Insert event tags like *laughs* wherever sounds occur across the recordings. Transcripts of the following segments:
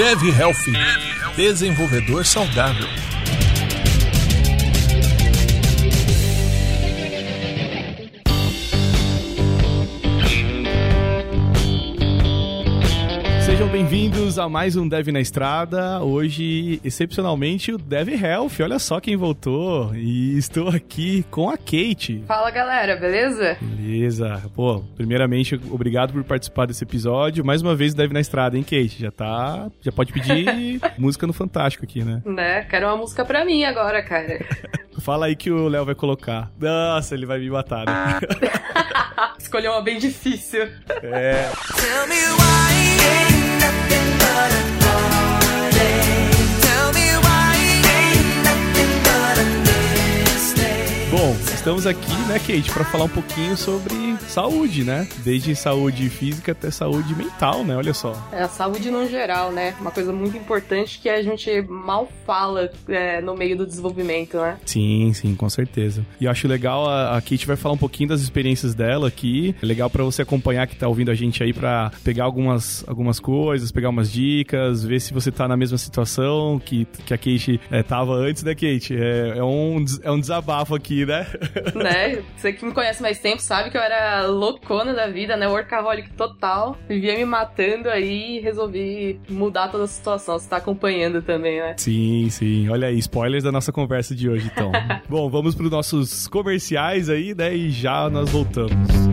Dev Health, desenvolvedor saudável. Sejam bem-vindos a mais um Dev na Estrada. Hoje, excepcionalmente, o Dev Health. Olha só quem voltou. E estou aqui com a Kate. Fala galera, beleza? Beleza. Pô, primeiramente, obrigado por participar desse episódio. Mais uma vez, Dev na Estrada, hein, Kate? Já tá. Já pode pedir *laughs* música no Fantástico aqui, né? Né? Quero uma música pra mim agora, cara. *laughs* Fala aí que o Léo vai colocar. Nossa, ele vai me matar, né? *laughs* Escolheu uma bem difícil. É. Tell me why Bom, estamos aqui, né, Kate, para falar um pouquinho sobre saúde, né? Desde saúde física até saúde mental, né? Olha só. É a saúde no geral, né? Uma coisa muito importante que a gente mal fala é, no meio do desenvolvimento, né? Sim, sim, com certeza. E eu acho legal, a, a Kate vai falar um pouquinho das experiências dela aqui. É legal para você acompanhar que tá ouvindo a gente aí para pegar algumas, algumas coisas, pegar umas dicas, ver se você tá na mesma situação que, que a Kate é, tava antes, né, Kate? É, é, um, é um desabafo aqui, né? né? Você que me conhece mais tempo sabe que eu era loucona da vida, né? Workaholic total. Vivia me matando aí e resolvi mudar toda a situação. Você tá acompanhando também, né? Sim, sim. Olha aí, spoilers da nossa conversa de hoje, então. *laughs* Bom, vamos para os nossos comerciais aí, né? E já nós voltamos.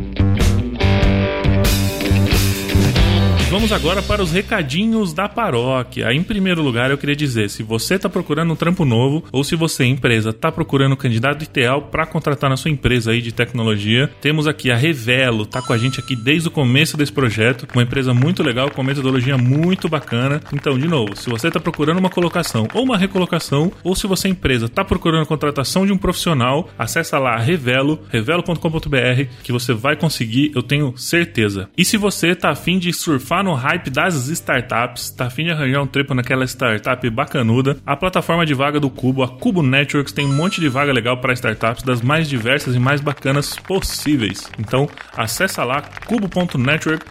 Vamos agora para os recadinhos da paróquia. Em primeiro lugar, eu queria dizer, se você está procurando um trampo novo ou se você, empresa, está procurando um candidato ideal para contratar na sua empresa aí de tecnologia, temos aqui a Revelo, tá com a gente aqui desde o começo desse projeto, uma empresa muito legal, com metodologia muito bacana. Então, de novo, se você está procurando uma colocação ou uma recolocação, ou se você, empresa, está procurando a contratação de um profissional, acessa lá Revelo, revelo.com.br, que você vai conseguir, eu tenho certeza. E se você tá afim de surfar no hype das startups, tá afim de arranjar um trepo naquela startup bacanuda, a plataforma de vaga do Cubo, a Cubo Networks, tem um monte de vaga legal para startups das mais diversas e mais bacanas possíveis. Então, acessa lá cubo.network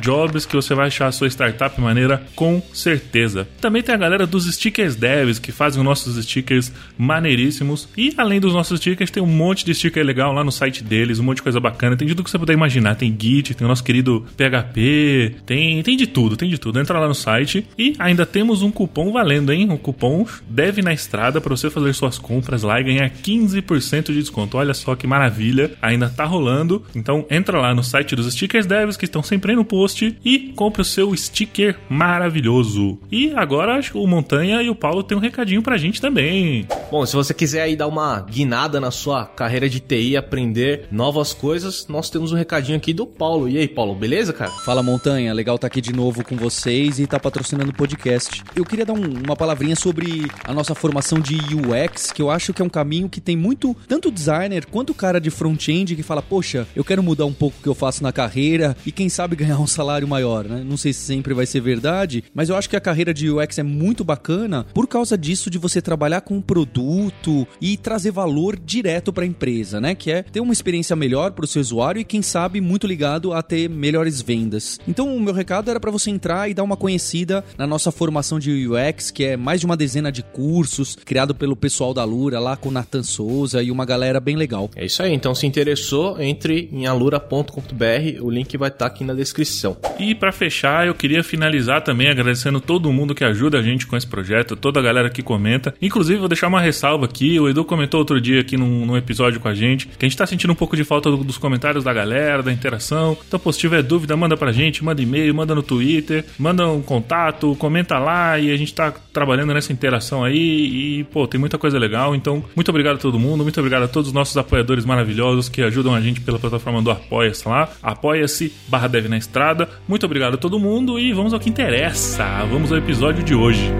jobs que você vai achar a sua startup maneira com certeza. Também tem a galera dos stickers devs que fazem os nossos stickers maneiríssimos e além dos nossos stickers tem um monte de sticker legal lá no site deles, um monte de coisa bacana, tem tudo que você puder imaginar, tem Git, tem o nosso querido PHP, tem, tem de tudo, tem de tudo. Entra lá no site e ainda temos um cupom valendo, hein? Um cupom deve na estrada para você fazer suas compras lá e ganhar 15% de desconto. Olha só que maravilha, ainda tá rolando. Então entra lá no site dos stickers devs que estão sempre aí no post e compre o seu sticker maravilhoso. E agora acho que o Montanha e o Paulo tem um recadinho pra gente também. Bom, se você quiser aí dar uma guinada na sua carreira de TI e aprender novas coisas, nós temos um recadinho aqui do Paulo. E aí, Paulo, beleza, cara? Fala Montanha, legal estar aqui de novo com vocês e estar patrocinando o podcast. Eu queria dar um- uma palavrinha sobre a nossa formação de UX, que eu acho que é um caminho que tem muito, tanto designer quanto cara de front-end que fala, poxa, eu quero mudar um pouco o que eu faço na carreira e quem sabe ganhar um salário maior, né? Não sei se sempre vai ser verdade, mas eu acho que a carreira de UX é muito bacana por causa disso de você trabalhar com um produto e trazer valor direto para a empresa, né? Que é ter uma experiência melhor para o seu usuário e quem sabe muito ligado a ter melhores vendas. Então o meu recado era para você entrar e dar uma conhecida na nossa formação de UX, que é mais de uma dezena de cursos criado pelo pessoal da Lura lá com o Nathan Souza e uma galera bem legal. É isso aí, então se interessou, entre em alura.com.br, o link vai estar aqui na descrição. E pra fechar, eu queria finalizar também agradecendo todo mundo que ajuda a gente com esse projeto, toda a galera que comenta. Inclusive, vou deixar uma ressalva aqui. O Edu comentou outro dia aqui num, num episódio com a gente que a gente tá sentindo um pouco de falta do- dos comentários da galera, da interação. Então, pô, se tiver dúvida, manda pra gente, manda e-mail, manda no Twitter, manda um contato, comenta lá e a gente tá trabalhando nessa interação aí. E, pô, tem muita coisa legal. Então, muito obrigado a todo mundo, muito obrigado a todos os nossos apoiadores maravilhosos que ajudam a gente pela plataforma do Apoia-se lá. Apoia-se barra Deve na Estrada. Muito obrigado a todo mundo e vamos ao que interessa. Vamos ao episódio de hoje.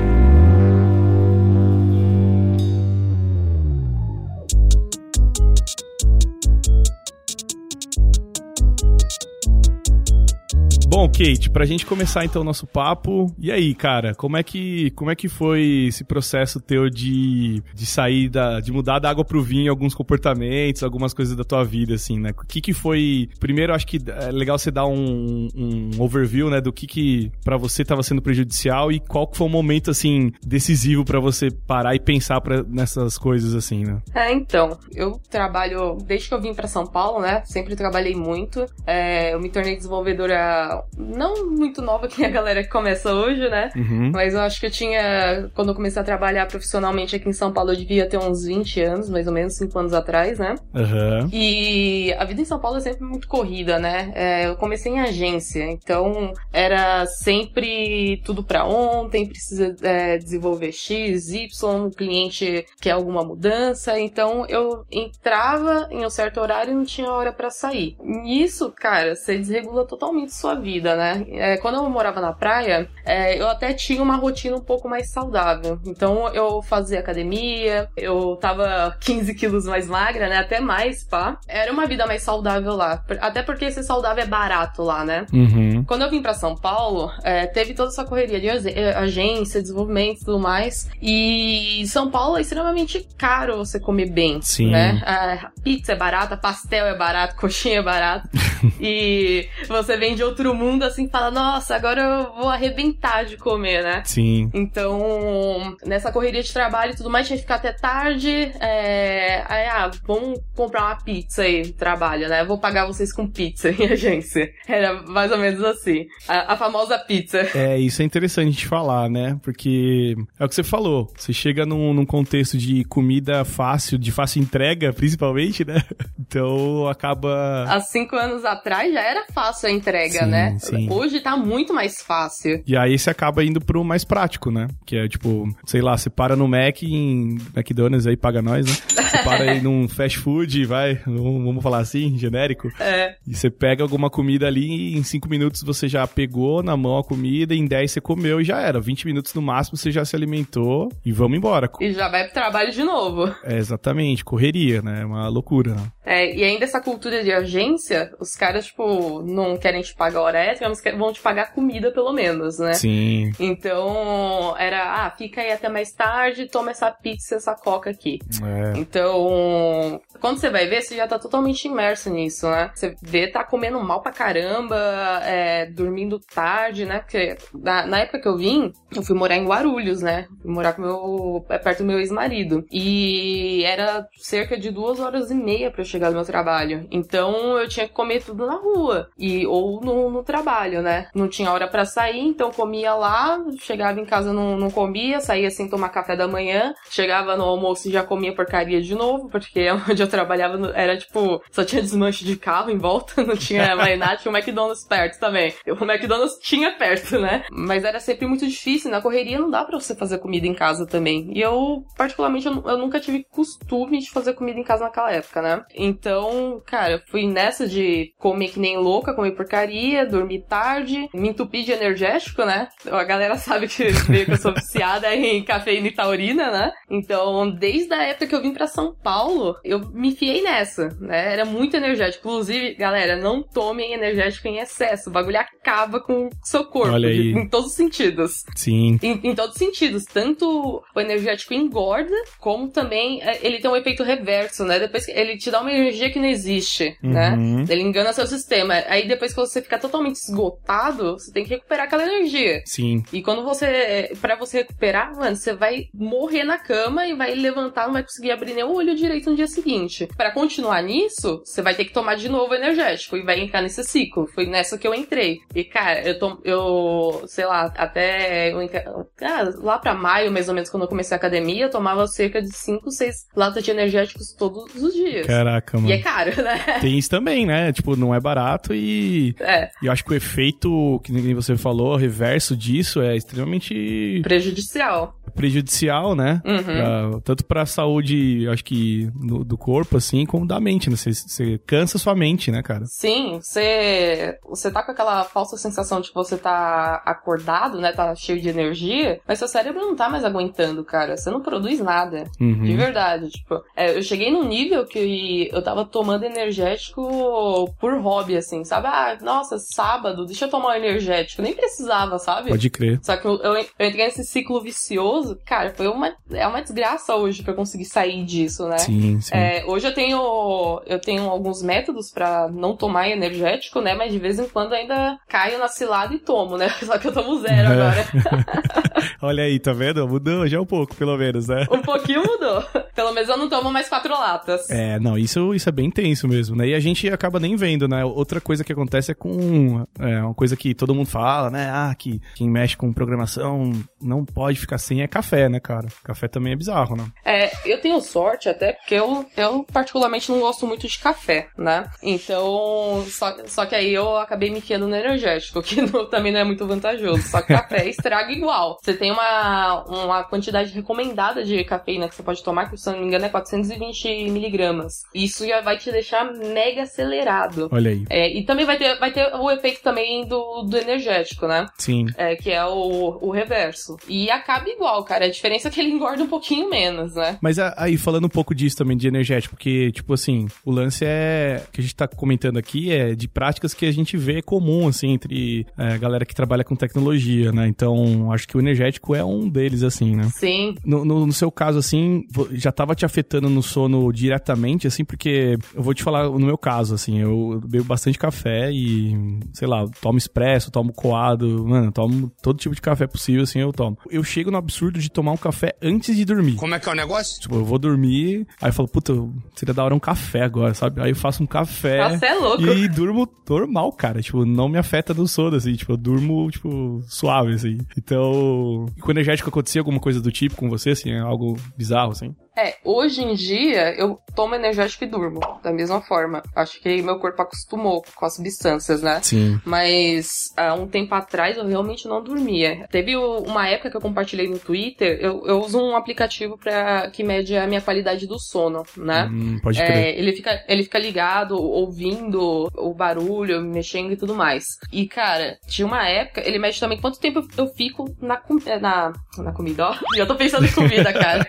Bom, Kate, pra gente começar então o nosso papo, e aí, cara, como é que, como é que foi esse processo teu de, de sair da, de mudar da água pro vinho alguns comportamentos, algumas coisas da tua vida, assim, né? O que que foi, primeiro acho que é legal você dar um, um overview, né, do que que pra você tava sendo prejudicial e qual que foi o momento, assim, decisivo pra você parar e pensar pra, nessas coisas, assim, né? É, então, eu trabalho desde que eu vim pra São Paulo, né? Sempre trabalhei muito. É, eu me tornei desenvolvedora não muito nova que a galera que começa hoje, né? Uhum. Mas eu acho que eu tinha. Quando eu comecei a trabalhar profissionalmente aqui em São Paulo, eu devia ter uns 20 anos, mais ou menos, 5 anos atrás, né? Aham. E a vida em São Paulo é sempre muito corrida, né? É, eu comecei em agência, então era sempre tudo pra ontem, precisa é, desenvolver X, Y, o cliente quer alguma mudança, então eu entrava em um certo horário e não tinha hora pra sair. Nisso, cara, você desregula totalmente sua vida, né? É, quando eu morava na praia, é, eu até tinha uma rotina um pouco mais saudável. Então eu fazia academia, eu tava *laughs* 15 quilos mais magra, né? Até mais, pá. Era uma vida mais saudável lá. Até porque esse saudável é barato lá, né? Uhum. Quando eu vim pra São Paulo, é, teve toda essa correria de eh, agência, desenvolvimento e tudo mais. E São Paulo é extremamente caro você comer bem, Sim. né? A pizza é barata, pastel é barato, *laughs* coxinha é barato. *laughs* e você vem de outro mundo assim e fala, nossa, agora eu vou arrebentar de comer, né? Sim. Então, nessa correria de trabalho e tudo mais, tinha que ficar até tarde. É... Aí, ah, vamos comprar uma pizza aí, trabalho, né? Vou pagar vocês com pizza *laughs* em agência. Era mais ou menos assim. A, a famosa pizza. É, isso é interessante gente falar, né? Porque é o que você falou. Você chega num, num contexto de comida fácil, de fácil entrega, principalmente, né? *laughs* Então acaba. Há cinco anos atrás já era fácil a entrega, Sim, né? Sim. Hoje tá muito mais fácil. E aí você acaba indo pro mais prático, né? Que é tipo, sei lá, você para no Mac em McDonald's aí, paga nós, né? Você para aí num fast food, vai, vamos vamos falar assim, genérico. É. E você pega alguma comida ali e em 5 minutos você já pegou na mão a comida, em 10 você comeu e já era. 20 minutos no máximo você já se alimentou e vamos embora. E já vai pro trabalho de novo. É exatamente, correria, né? É uma loucura, né? É, e ainda essa cultura de agência, os caras, tipo, não querem te pagar hora extra, mas vão te pagar comida pelo menos, né? Sim. Então, era, ah, fica aí até mais tarde, toma essa pizza, essa coca aqui. É. Então, quando você vai ver, você já tá totalmente imerso nisso, né? Você vê, tá comendo mal pra caramba, é, dormindo tarde, né? Porque na, na época que eu vim, eu fui morar em Guarulhos, né? Fui morar com meu, é, perto do meu ex-marido. E era cerca de duas horas e meia pra eu chegar no meu trabalho. Então, eu tinha que comer tudo na rua. E, ou no, no trabalho, né? Não tinha hora pra sair, então comia lá, chegava em casa não, não comia, saía sem tomar café da manhã, chegava no almoço e já comia porcaria de novo, porque *laughs* onde eu trabalhava era tipo, só tinha desmanche de carro em volta, *laughs* não tinha *laughs* mais nada, tinha o McDonald's perto também. O McDonald's tinha perto, né? Mas era sempre muito difícil, na correria não dá pra você fazer comida em casa também. E eu, particularmente, eu, eu nunca tive costume de fazer comida em casa naquela época, né? Então, cara, eu fui nessa de comer que nem louca, comer porcaria, dormir tarde, me entupir de energético, né? A galera sabe que meio que eu sou viciada *laughs* em cafeína e taurina, né? Então, desde a época que eu vim pra São Paulo, eu me enfiei nessa, né? Era muito energético. Inclusive, galera, não tomem energético em excesso. O bagulho acaba com o seu corpo. Olha aí. Em todos os sentidos. Sim. Em, em todos os sentidos. Tanto o energético engorda, como também é, ele tem um efeito reverso, né? Depois que ele te dá uma energia que não existe, né? Uhum. Ele engana seu sistema. Aí depois que você fica totalmente esgotado, você tem que recuperar aquela energia. Sim. E quando você. Pra você recuperar, mano, você vai morrer na cama e vai levantar, não vai conseguir abrir nem o olho direito no dia seguinte. Pra continuar nisso, você vai ter que tomar de novo energético e vai entrar nesse ciclo. Foi nessa que eu entrei. E, cara, eu tô. Eu. Sei lá, até. ah, lá pra maio, mais ou menos, quando eu comecei a academia, eu tomava cerca de 5, 6 latas de energéticos todos os dias. Caraca, mano. E é caro, né? Tem isso também, né? Tipo, não é barato e. É, E eu acho que o efeito, que nem você falou, reverso disso é extremamente prejudicial. Prejudicial, né? Uhum. Pra- tanto pra saúde, acho que, no- do corpo, assim, como da mente, né? Você, você cansa sua mente, né, cara? Sim, você, você tá com aquela falsa sensação de que você tá acordado, né? Tá cheio de energia, mas seu cérebro não tá mais aguentando, cara. Você não produz nada. Uhum. De verdade, tipo, é, eu cheguei num nível que eu tava tomando energético por hobby, assim, sabe? Ah, nossa, sábado, deixa eu tomar um energético. Nem precisava, sabe? Pode crer. Só que eu, eu, eu entrei nesse ciclo vicioso, cara, foi uma, é uma desgraça hoje pra eu conseguir sair disso, né? Sim, sim. É, hoje eu tenho eu tenho alguns métodos pra não tomar energético, né? Mas de vez em quando ainda caio na cilada e tomo, né? *laughs* Só que eu tomo zero É. agora. *laughs* Olha aí, tá vendo? Mudou já um pouco, pelo menos, né? Um pouquinho mudou. Pelo menos eu não tomo mais quatro latas. É, não, isso, isso é bem tenso mesmo, né? E a gente acaba nem vendo, né? Outra coisa que acontece é com. É, uma coisa que todo mundo fala, né? Ah, que quem mexe com programação não pode ficar sem é café, né, cara? Café também é bizarro, né? É, eu tenho sorte até porque eu, eu particularmente não gosto muito de café, né? Então, só, só que aí eu acabei me enfiando no energético, *laughs* que não- também não é muito vantajoso. Só que café *laughs* estraga igual. Você tem uma, uma quantidade recomendada de cafeína que você pode tomar, que se eu não me engano é 420 miligramas. Isso já vai te deixar mega acelerado. Olha aí. É, e também vai ter, vai ter o efeito também do, do energético, né? Sim. É, que é o, o reverso. E acaba igual, cara. A diferença é que ele engorda um pouquinho menos, né? Mas a- aí, falando um pouco disso também de energético, porque, tipo assim, o lance é. que a gente tá comentando aqui é de práticas que a gente vê comum, assim, entre é, a galera que trabalha com tecnologia, né? Então, acho que o energético é um deles, assim, né? Sim. No, no- no seu caso, assim, já tava te afetando no sono diretamente, assim, porque eu vou te falar no meu caso, assim, eu bebo bastante café e, sei lá, tomo expresso, tomo coado, mano, tomo todo tipo de café possível, assim, eu tomo. Eu chego no absurdo de tomar um café antes de dormir. Como é que é o negócio? Tipo, eu vou dormir, aí eu falo, puta, seria da hora um café agora, sabe? Aí eu faço um café. Você é louco. E durmo normal, cara. Tipo, não me afeta no sono, assim. Tipo, eu durmo, tipo, suave, assim. Então, com o energético acontecia alguma coisa do tipo com você, assim? É algo bizarro, assim? É, hoje em dia eu tomo energético e durmo. Da mesma forma. Acho que meu corpo acostumou com as substâncias, né? Sim. Mas há um tempo atrás eu realmente não dormia. Teve uma época que eu compartilhei no Twitter, eu, eu uso um aplicativo para que mede a minha qualidade do sono, né? Hum, pode É, crer. ele, fica, ele fica ligado, ouvindo o barulho, mexendo e tudo mais. E, cara, tinha uma época, ele mede também quanto tempo eu fico na, é, na, na comida, ó. Já tô pensando em comida, *laughs* cara.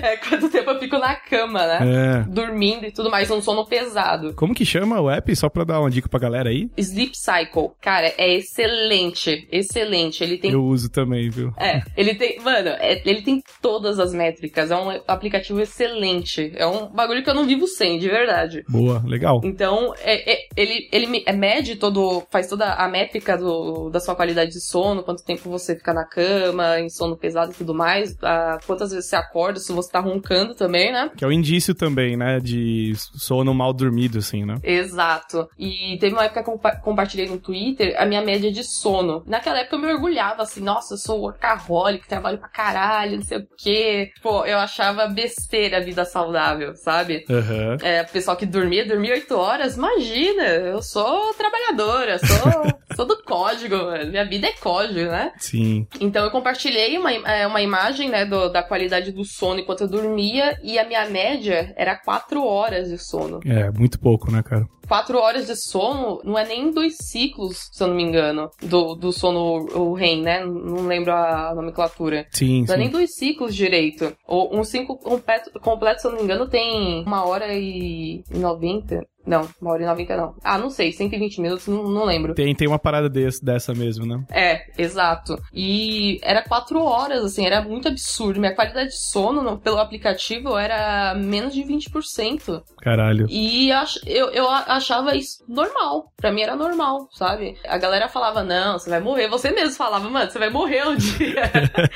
*laughs* é, quanto tempo eu fico na cama, né? É. Dormindo e tudo mais, num sono pesado. Como que chama o app? Só pra dar uma dica pra galera aí. Sleep Cycle, cara, é excelente, excelente. Ele tem Eu uso também, viu? é, ele tem, mano, é- ele tem todas as métricas. É um aplicativo excelente. É um bagulho que eu não vivo sem, de verdade. Boa, legal. Então, é- é- ele, ele é, mede todo, faz toda a métrica do, da sua qualidade de sono, quanto tempo você fica na cama, em sono pesado e tudo mais, a- quantas vezes você acorda, se você tá roncando também, né? Que é o indício também, né? De sono mal dormido, assim, né? Exato. E teve uma época que eu compa- compartilhei no Twitter a minha média de sono. Naquela época eu me orgulhava, assim, nossa, eu sou workaholic, trabalho pra caralho, não sei o quê. Pô, eu achava besteira a vida saudável, sabe? Aham. É, o pessoal que dormia, dormia oito horas, imagina, eu sou trabalhadora, sou, *laughs* sou do código, mano. minha vida é código, né? Sim. Então eu compartilhei uma, é, uma imagem, né, do- da qualidade do sono enquanto eu dormia, e a minha média era quatro horas de sono. É, muito pouco, né, cara? Quatro horas de sono não é nem dois ciclos, se eu não me engano, do, do sono o REM, né? Não lembro a nomenclatura. Sim, Não é nem sim. dois ciclos direito. Um ciclo completo, completo, se eu não me engano, tem uma hora e noventa. Não, uma hora e noventa não. Ah, não sei, 120 minutos, não, não lembro. Tem, tem uma parada desse, dessa mesmo, né? É, exato. E era quatro horas, assim, era muito absurdo. Minha qualidade de sono no- pelo aplicativo era menos de 20%. Caralho. E ach- eu, eu achava isso normal. Pra mim era normal, sabe? A galera falava, não, você vai morrer. Você mesmo falava, mano, você vai morrer um dia.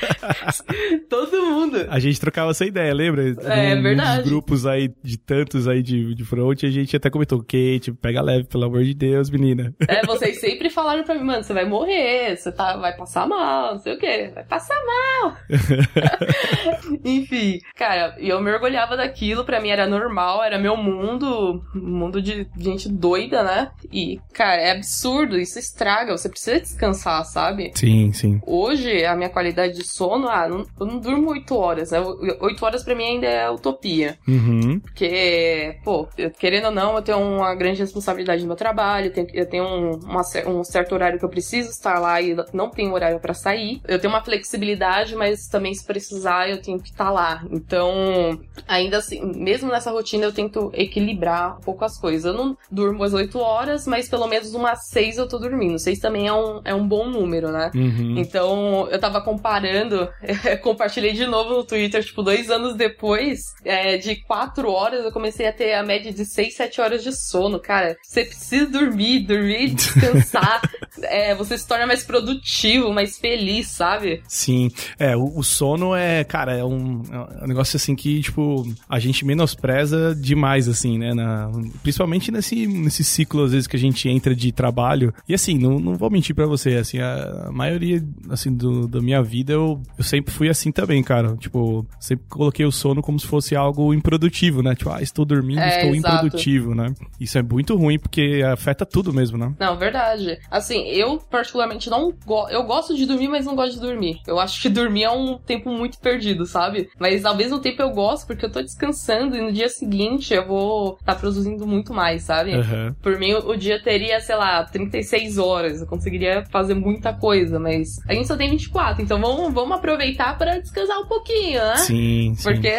*laughs* Todo mundo. A gente trocava essa ideia, lembra? É, Num- verdade. Grupos aí, de tantos aí de, de front, a gente até comentou, Kate, pega leve, pelo amor de Deus, menina. *laughs* É, vocês sempre falaram pra mim, mano, você vai morrer, você tá, vai passar mal, não sei o quê, vai passar mal. *laughs* Enfim, cara, e eu me orgulhava daquilo, pra mim era normal, era meu mundo, mundo de gente doida, né? E, cara, é absurdo, isso estraga, você precisa descansar, sabe? Sim, sim. Hoje, a minha qualidade de sono, ah, não- eu não durmo 8 horas, né? 8 horas pra mim ainda é utopia. Uhum. Porque, pô, querendo ou não, eu tenho uma grande responsabilidade no meu trabalho, eu tenho, um, uma um certo horário que eu preciso estar lá e não tenho horário pra sair. Eu tenho uma flexibilidade, mas também se precisar eu tenho que estar lá. Então, ainda assim, mesmo nessa rotina eu tento equilibrar um pouco as coisas. Eu não durmo às 8 horas, mas pelo menos umas 6 eu tô dormindo. 6 também é um, é um bom número, né? Uhum. Então, eu tava comparando, *laughs* compartilhei de novo no Twitter, tipo, dois anos depois, é, de quatro horas, eu comecei a ter a média de seis, sete horas de sono. Cara, você precisa dormir, dormir, descansar. *laughs* é, você se torna mais produtivo, mais feliz, sabe? Sim, é, o, o sono é, cara, é um, é um negócio assim que, tipo, a gente menospreza demais, assim, né? na- principalmente nesse, nesse ciclo, às vezes, que a gente entra de trabalho. E assim, não, não vou mentir pra você, assim, a, a maioria, assim, do, da minha vida, eu, eu sempre fui assim também, cara. Tipo, sempre coloquei o sono como se fosse algo improdutivo, né? Tipo, ah, estou dormindo, É, estou exato. improdutivo, né? Isso é muito ruim, porque afeta tudo mesmo, né? Não, verdade. Assim, eu particularmente não gosto. Eu gosto de dormir, mas não gosto de dormir. Eu acho que *laughs* dormir é um tempo muito perdido, sabe? Mas ao mesmo tempo eu gosto porque eu tô descansando e no dia seguinte eu vou estar produzindo muito mais, sabe? Aham. Por mim, o o dia teria, sei lá, 36 horas. Eu conseguiria fazer muita coisa, mas a gente só tem 24. Então vamos, vamos aproveitar para descansar um pouquinho, né? Sim, sim. Porque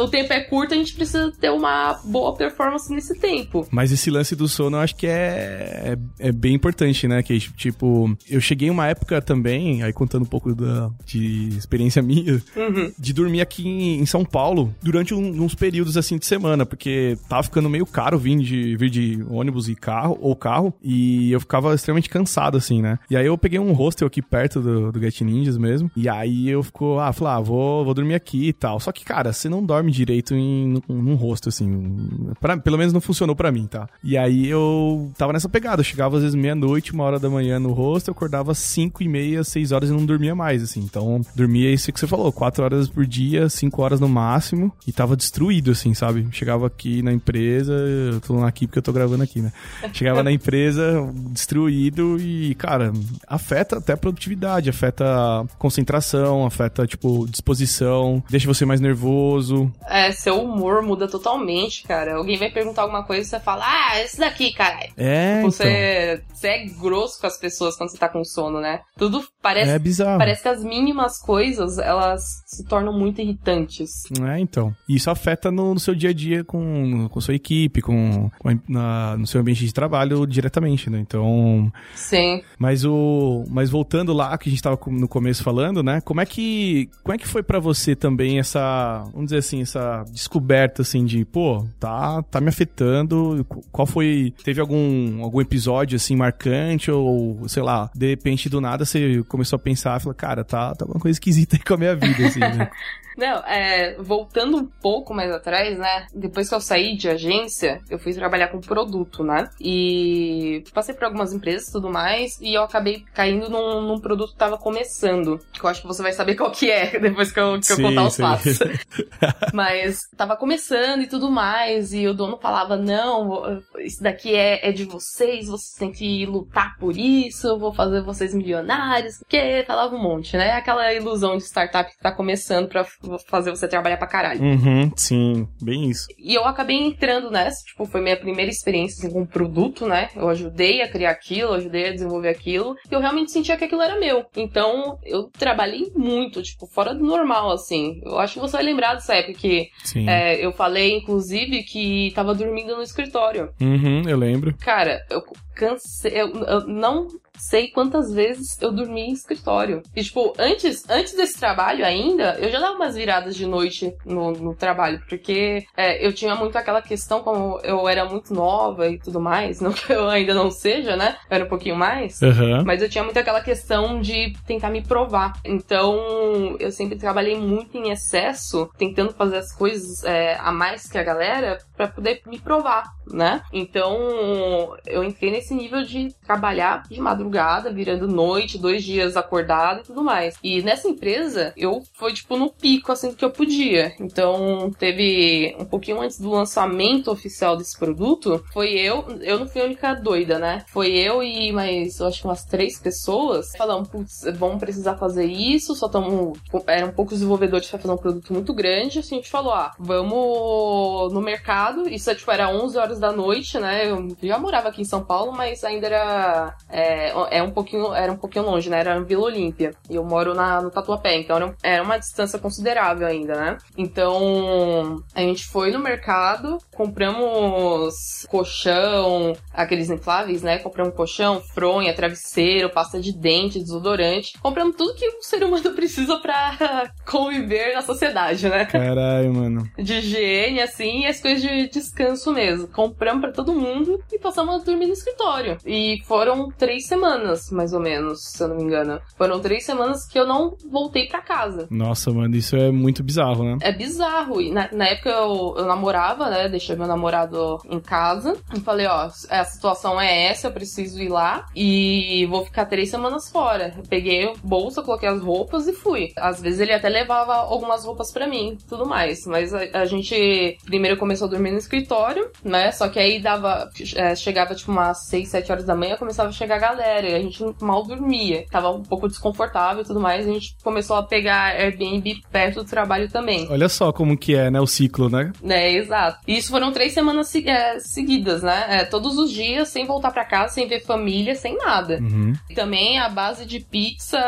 o tempo é curto, a gente precisa ter uma boa performance nesse tempo. Mas esse lance do sono eu acho que é, é, é bem importante, né? Que, tipo, eu cheguei uma época também, aí contando um pouco da, de experiência minha, Uhum. de dormir aqui em, em São Paulo durante um- uns períodos assim de semana, porque tava ficando meio caro vir de, vir de ônibus e carro, ou carro, e eu ficava extremamente cansado, assim, né? E aí eu peguei um hostel aqui perto do, do Get Ninjas mesmo, e aí eu ficou, ah, falei, ah, vou, vou dormir aqui e tal. Só que, cara, você não dorme direito em num, num hostel, assim, pra- pelo menos não funcionou pra mim, tá? E aí eu tava nessa pegada, eu chegava às vezes meia-noite, uma hora da manhã no hostel, eu acordava cinco e meia, seis horas e não dormia mais, assim. Então, dormia isso que você falou, quatro horas por dia, cinco horas no máximo, e tava destruído, assim, sabe? Chegava aqui na empresa, eu tô aqui porque eu tô gravando aqui, né? Chegava na empresa destruído e, cara, afeta até a produtividade, afeta a concentração, afeta, tipo, disposição, deixa você mais nervoso. É, seu humor muda totalmente, cara. Alguém vai perguntar alguma coisa você fala, ah, esse daqui, caralho. É, então, Você, você é grosso com as pessoas quando você tá com sono, né? Tudo parece. é bizarro. Parece que as mínimas coisas, elas se tornam muito irritantes. É, então. E Isso afeta no, no seu dia a dia com, com sua equipe, com, com a- na- no seu ambiente de trabalho diretamente, né? Então. Sim. Mas o. Mas voltando lá que a gente tava no começo falando, né? Como é que. Como é que foi pra você também essa. Vamos dizer assim, essa descoberta assim de, pô, tá, tá me afetando. Qual foi. Teve algum, algum episódio assim marcante? Ou, sei lá, de repente do nada você começou a pensar falou, cara, tá, tá alguma coisa esquisita aí com a minha vida, assim, né? *laughs* Não, é, voltando um pouco mais atrás, né? Depois que eu saí de agência, eu fui trabalhar com produto, né? E passei por algumas empresas e tudo mais, e eu acabei caindo num, num produto que tava começando. Que eu acho que você vai saber qual que é *laughs* depois que eu, que eu Sim, contar os sim. passos. *laughs* Mas tava começando e tudo mais, e o dono falava: Não, isso daqui é, é de vocês, vocês têm que lutar por isso, eu vou fazer vocês milionários. Que falava um monte, né? Aquela ilusão de startup que tá começando pra fazer você trabalhar pra caralho. Uhum, sim, bem isso. E eu acabei entrando nessa, tipo, foi minha primeira experiência assim, com produto, né? Eu ajudei a criar aquilo, ajudei a desenvolver aquilo, e eu realmente sentia que aquilo era meu. Então, eu trabalhei muito, tipo, fora do normal, assim. Eu acho que você vai lembrar dessa época que é, eu falei, inclusive, que tava dormindo no escritório. Uhum, eu lembro. Cara, eu cansei. Eu, eu não sei quantas vezes eu dormi em escritório. E, tipo, antes, antes desse trabalho ainda, eu já dava umas viradas de noite no, no trabalho, porque é, eu tinha muito aquela questão, como eu era muito nova e tudo mais, *laughs* não que eu ainda não seja, né? Eu era um pouquinho mais. Aham. Mas eu tinha muito aquela questão de tentar me provar. Então, eu sempre trabalhei muito em excesso, tentando fazer as coisas é, a mais que a galera pra poder me provar, né? Então, eu entrei nesse nível de trabalhar de madrugada, virando noite, dois dias acordado e tudo mais. E nessa empresa, eu foi tipo no pico assim que eu podia. Então, teve um pouquinho antes do lançamento oficial desse produto, foi eu, eu não fui a única doida, né? Foi eu e mais, eu acho que umas três pessoas falando, putz, vamos precisar fazer isso, só estamos. Eram poucos desenvolvedores pra fazer um produto muito grande. Assim, a gente falou, ah, vamos no mercado. Isso tipo, era 11 horas da noite, né? Eu já morava aqui em São Paulo, mas ainda era. É, é um pouquinho, era um pouquinho longe, né? Era em Vila Olímpia. E eu moro na, no Tatuapé, então era, era uma distância considerável ainda, né? Então, a gente foi no mercado, compramos colchão, aqueles infláveis, né? Compramos colchão, fronha, travesseiro, pasta de dente, desodorante. Compramos tudo que o ser humano *laughs* precisa pra *laughs* conviver na sociedade, né? Caralho, mano. De higiene, assim, e as coisas de descanso mesmo. Compramos pra todo mundo e passamos a dormir no escritório. E foram três semanas, mais ou menos, se eu não me engano. Foram três semanas que eu não voltei pra casa. Nossa, mano, isso é muito bizarro, né? É bizarro. E na, na época eu, eu namorava, né? Deixei meu namorado em casa. E falei, ó, a situação é essa, eu preciso ir lá. E vou ficar três semanas fora. Eu peguei a bolsa, coloquei as roupas e fui. Às vezes ele até levava algumas roupas pra mim, tudo mais. Mas a, a gente primeiro começou a dormir no escritório, né? Só que aí dava. é, chegava tipo umas seis, sete horas da manhã, começava a chegar a galera. E a gente mal dormia. Tava um pouco desconfortável e tudo mais. A gente começou a pegar Airbnb perto do trabalho também. Olha só como que é, né, o ciclo, né? Né, exato. E isso foram três semanas se- é, seguidas, né? É, todos os dias, sem voltar pra casa, sem ver família, sem nada. Uhum. E também a base de pizza,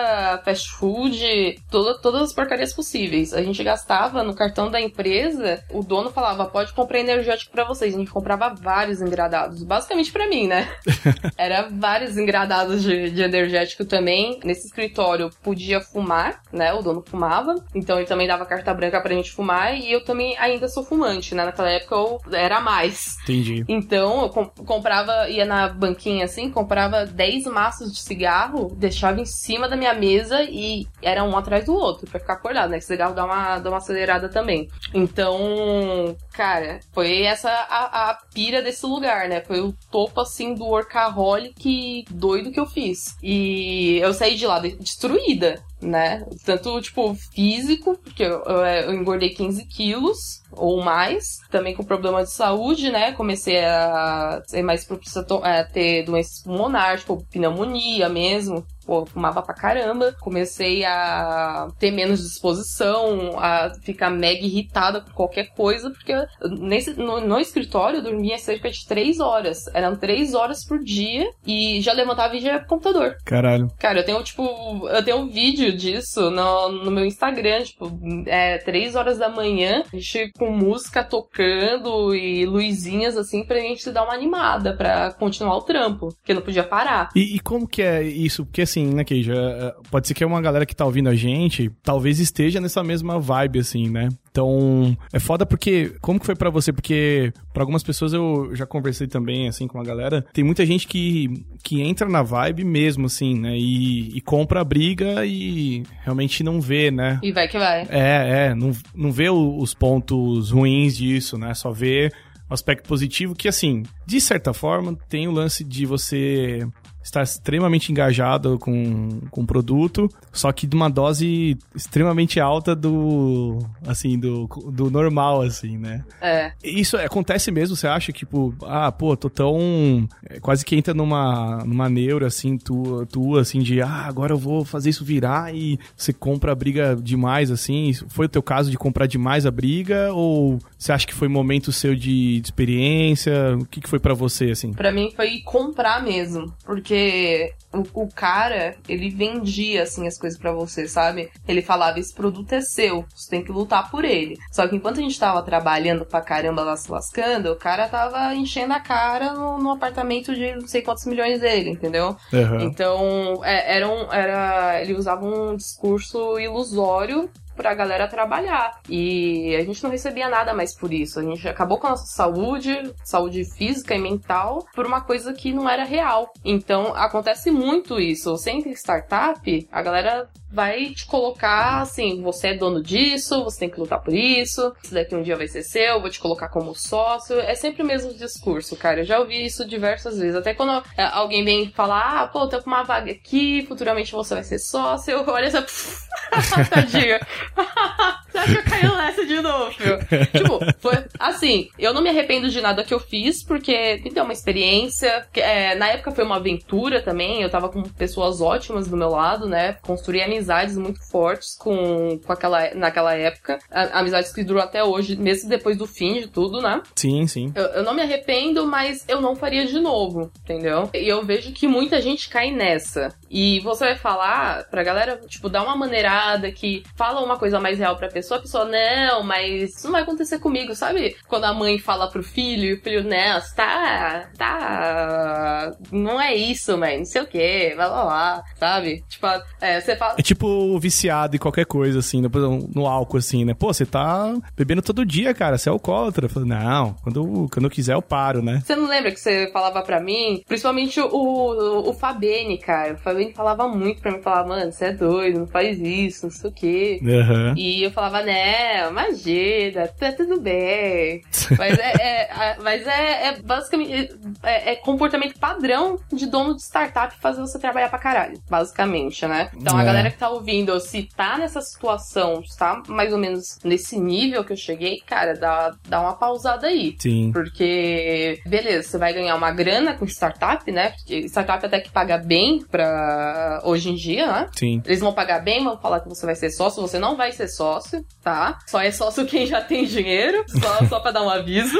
fast food, toda, todas as porcarias possíveis. A gente gastava no cartão da empresa, o dono falava, pode comprar energético pra vocês. A gente comprava vários engradados, basicamente pra mim, né? *laughs* Era vários engradados de, de energético também. Nesse escritório podia fumar, né? O dono fumava. Então ele também dava carta branca pra gente fumar. E eu também ainda sou fumante, né? Naquela época eu era mais. Entendi. Então, eu com- comprava, ia na banquinha assim, comprava 10 maços de cigarro, deixava em cima da minha mesa e era um atrás do outro, pra ficar acordado, né? Que cigarro dá uma, dá uma acelerada também. Então, cara, foi essa a, a pira desse lugar, né? Foi o topo, assim, do workaholic doido que eu fiz. E eu saí de lá de- destruída, né? Tanto, tipo, físico, porque eu, eu, eu engordei 15 quilos ou mais, também com problema de saúde, né? Comecei a ser mais propício a, a ter doenças pulmonares, tipo, pneumonia mesmo. Fumava pra caramba. Comecei a ter menos disposição, a ficar mega irritada por qualquer coisa, porque nesse, no, no escritório eu dormia cerca de três horas. Eram três horas por dia e já levantava e já ia pro computador. Caralho. Cara, eu tenho, tipo, eu tenho um vídeo disso no, no meu Instagram, tipo, é três horas da manhã, a gente com música tocando e luzinhas, assim, pra gente dar uma animada pra continuar o trampo, porque não podia parar. E, e como que é isso? Porque assim, né, Keija, é, pode ser que é uma galera que tá ouvindo a gente, talvez esteja nessa mesma vibe, assim, né? Então, é foda porque, como que foi pra você? Porque pra algumas pessoas eu já conversei também, assim, com a galera, tem muita gente que, que entra na vibe mesmo, assim, né? E, e compra a briga e realmente não vê, né? E vai que vai. É, é, não, não vê os pontos ruins disso, né? Só vê o aspecto positivo que, assim, de certa forma, tem o lance de você estar extremamente engajado com, com o produto, só que de uma dose extremamente alta do, assim, do, do normal, assim, né? É. Isso acontece mesmo, você acha que, tipo, ah, pô, tô tão. é, Quase que entra numa, numa neura, assim, tua, tua, assim, de, ah, agora eu vou fazer isso virar e você compra a briga demais, assim. Foi o teu caso de comprar demais a briga? Ou você acha que foi momento seu de, de experiência? O que, que foi pra você, assim? Pra mim foi comprar mesmo. Porque o, o cara, ele vendia, assim, as coisas pra você, sabe? Ele falava, esse produto é seu, você tem que lutar por ele. Só que enquanto a gente tava trabalhando pra caramba lá se lascando, o cara tava enchendo a cara no, no apartamento de não sei quantos milhões dele, entendeu? Aham. Então, é, era um, era, ele usava um discurso ilusório pra galera trabalhar. E a gente não recebia nada mais por isso. A gente acabou com a nossa saúde, saúde física e mental, por uma coisa que não era real. Então, acontece muito isso. Em startup, a galera vai te colocar assim, você é dono disso, você tem que lutar por isso, isso daqui um dia vai ser seu, vou te colocar como sócio. É sempre o mesmo discurso, cara. Eu já ouvi isso diversas vezes. Até quando é, alguém vem falar, ah, pô, tô com uma vaga aqui, futuramente você vai ser sócio, eu olho essa. *laughs* Tadinha. *laughs* Acha que caiu nessa de novo, filho? tipo, foi assim, eu não me arrependo de nada que eu fiz, porque me deu uma experiência. é, na época foi uma aventura também, eu tava com pessoas ótimas do meu lado, né? Construí amizades muito fortes com, com aquela, naquela época. Amizades que duram até hoje, mesmo depois do fim de tudo, né? Sim, sim. Eu, eu não me arrependo, mas eu não faria de novo, entendeu? E eu vejo que muita gente cai nessa. E você vai falar pra galera, tipo, dar uma maneirada que fala uma coisa mais real pra pessoa, a pessoa, não, mas isso não vai acontecer comigo, sabe? Quando a mãe fala pro filho e o filho, não, você tá. tá. não é isso, mãe, não sei o que, vai lá, lá, sabe? Tipo, é, você fala. É tipo viciado em qualquer coisa, assim, no, no álcool, assim, né? Pô, você tá bebendo todo dia, cara, você é alcoólatra. Eu falo, não, quando, quando eu quiser eu paro, né? Você não lembra que você falava pra mim? Principalmente o, o, o Fabene, cara. O Fabene falava muito pra mim. Falava, mano, você é doido, não faz isso, não sei o quê. Aham. E eu falava, né, imagina, tá tudo bem. *laughs* Mas é, é- é- mas é, é basicamente é, é comportamento padrão de dono de startup fazer você trabalhar pra caralho, basicamente, né? Então a É. galera que tá ouvindo, se tá nessa situação, se tá mais ou menos nesse nível que eu cheguei, cara, dá, dá uma pausada aí. Sim. Porque, beleza, você vai ganhar uma grana com startup, né? Porque startup até que paga bem pra hoje em dia, né? Sim. Eles vão pagar bem, vão falar que você vai ser sócio, você não vai ser sócio, tá? Só é sócio quem já tem dinheiro, só, *laughs* só pra dar um aviso.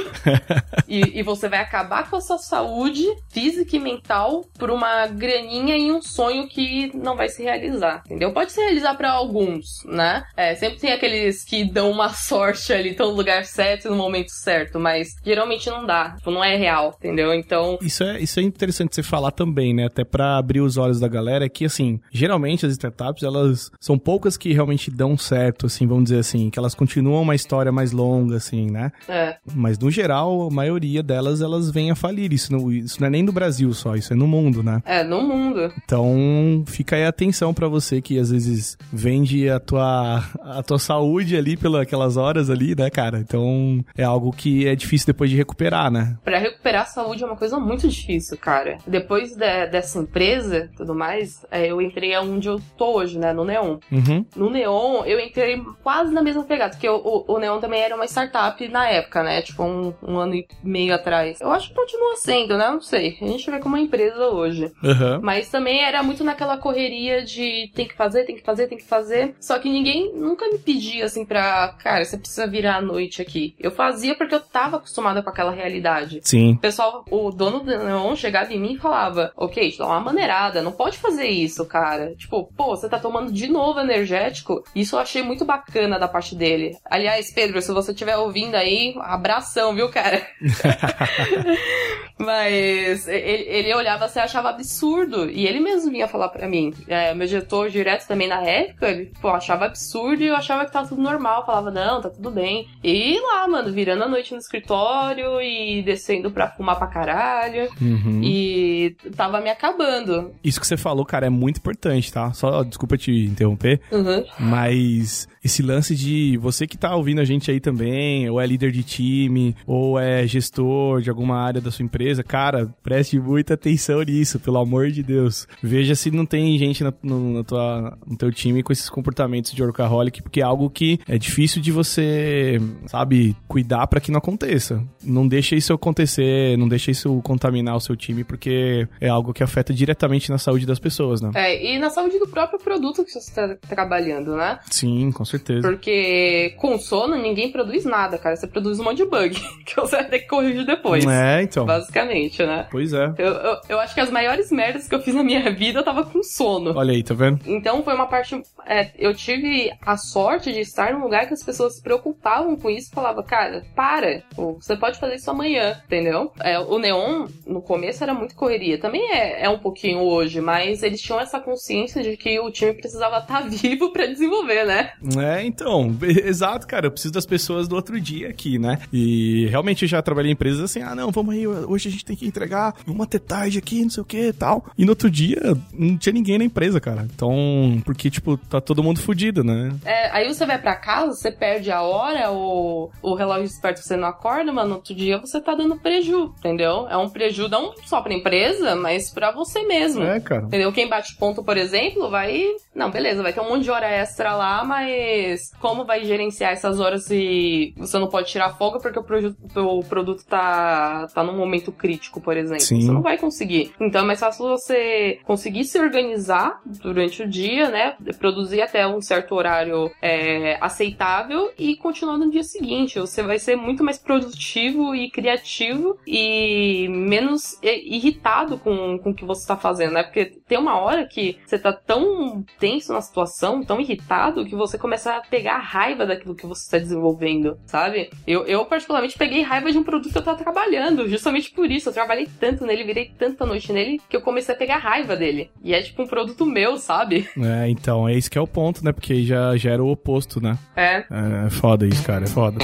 E, e você vai acabar com a sua saúde física e mental por uma graninha e um sonho que não vai se realizar, entendeu? Pode se realizar pra alguns, né? É, sempre tem aqueles que dão uma *laughs* sorte ali, estão no lugar certo e no momento certo, mas geralmente não dá, tipo, não é real, entendeu? Então, Isso é, isso é interessante você falar também, né? Até pra abrir os olhos da galera, é que, assim, geralmente as startups, elas são poucas que realmente dão certo, assim, vamos dizer assim, que elas continuam uma história mais longa, assim, né? é. Mas, no geral, a maioria delas, elas vêm a falir. Isso não, isso não é nem no Brasil só, isso é no mundo, né? É, no mundo. Então, fica aí a atenção pra você que, às vezes, vende a tua, a tua saúde ali pelas horas ali, né, cara? Então, é algo que é difícil depois de recuperar, né? Pra recuperar a saúde é uma coisa muito difícil, cara. Depois de- dessa empresa tudo mais, é, eu entrei onde eu tô hoje, né? No Neon. Uhum. No Neon, eu entrei quase na mesma pegada, porque o, o, Neon também era uma startup na época, né? Tipo, um, um ano e meio atrás. Eu acho que continua sendo, né? Não sei. A gente vê como uma empresa hoje. Aham. Mas também era muito naquela correria de tem que fazer, tem que fazer, tem que fazer. Só que ninguém nunca me pedia assim pra, cara, você precisa virar à noite aqui. Eu fazia porque eu tava acostumada com aquela realidade. Sim. O pessoal, o dono do Neon chegava em mim e falava: Ok, te dá uma maneirada, não pode fazer isso, cara. Tipo, pô, você tá tomando de novo energético. Isso eu achei muito bacana da parte dele. Aliás, Pedro, se você estiver ouvindo aí, abração, viu, cara? *laughs* Mas ele, ele olhava assim e achava absurdo. E ele mesmo vinha falar pra mim. É, meu diretor direto também na época, ele pô, achava absurdo e eu achava que tava tudo normal. Falava, não, tá tudo bem. E lá, mano, virando a noite no escritório e descendo pra fumar pra caralho. Uhum. E tava me acabando. Isso que você falou, cara, é muito importante, tá? Só, desculpa te interromper, Uhum. mas esse lance de você que tá ouvindo a gente aí também, ou é líder de time, ou é gestor de alguma área da sua empresa, cara, preste muita atenção nisso, pelo amor de Deus. Veja se não tem gente no, tua, no teu time com esses comportamentos de workaholic, porque é algo que é difícil de você, sabe, cuidar pra que não aconteça. Não deixa isso acontecer, não deixa isso contaminar o seu time, porque é algo que afeta diretamente na saúde das pessoas, né? É, e na saúde do próprio produto que você está trabalhando, né? Sim, com certeza. Porque com sono ninguém produz nada, cara. Você produz um monte de bug *laughs* que você vai ter que corrigir depois. É, então. Basicamente, né? Pois é. Eu, eu, eu acho que as maiores merdas que eu fiz na minha *laughs* vida eu tava com sono. Olha aí, tá vendo? Então foi uma parte. é, eu tive a sorte de estar num lugar que as pessoas se preocupavam com isso e falavam, cara, para, você pode fazer isso amanhã, entendeu? É, o Neon, no começo, era muito correria. Também é, é um pouquinho hoje, mas eles tinham essa consciência de que o time precisava estar *laughs* vivo pra desenvolver, né? É, então, exato, cara. Eu preciso das pessoas do outro dia aqui, né? E realmente eu já trabalhei em empresas assim, ah, não, vamos aí, hoje a gente tem que entregar, até tarde aqui, não sei o que e tal. E no outro dia não tinha ninguém na empresa, cara. Então, porque, tipo, tá todo mundo fudido, né? É, aí você vai pra casa, você perde a hora, o, o relógio desperta você não acorda, mas no outro dia você tá dando preju, entendeu? É um preju não só pra empresa, mas pra você mesmo. É, cara. Entendeu? Quem bate ponto, por exemplo, vai. Não, beleza, vai ter um monte de hora extra lá, mas como vai gerenciar essas horas e você não pode tirar folga porque o, proju- o produto tá, tá num momento crítico, por exemplo? Sim. Você não vai conseguir. Então é mais fácil você conseguir se organizar durante o dia, né? Produzir até um certo horário é, aceitável e continuar no dia seguinte. Você vai ser muito mais produtivo e criativo e menos irritado com, com o que você tá fazendo, né? Porque tem uma hora que você tá tão tenso na situação, tão irritado, que você começa a pegar raiva daquilo que você está desenvolvendo, sabe? Eu, eu, particularmente, peguei raiva de um produto que eu tava trabalhando, justamente por isso. Eu trabalhei tanto nele, virei tanta noite nele, que eu comecei a pegar raiva dele. E é tipo um produto meu, sabe? É, então, é isso que é o ponto, né? Porque aí já gera o oposto, né? É. É foda isso, cara, é foda.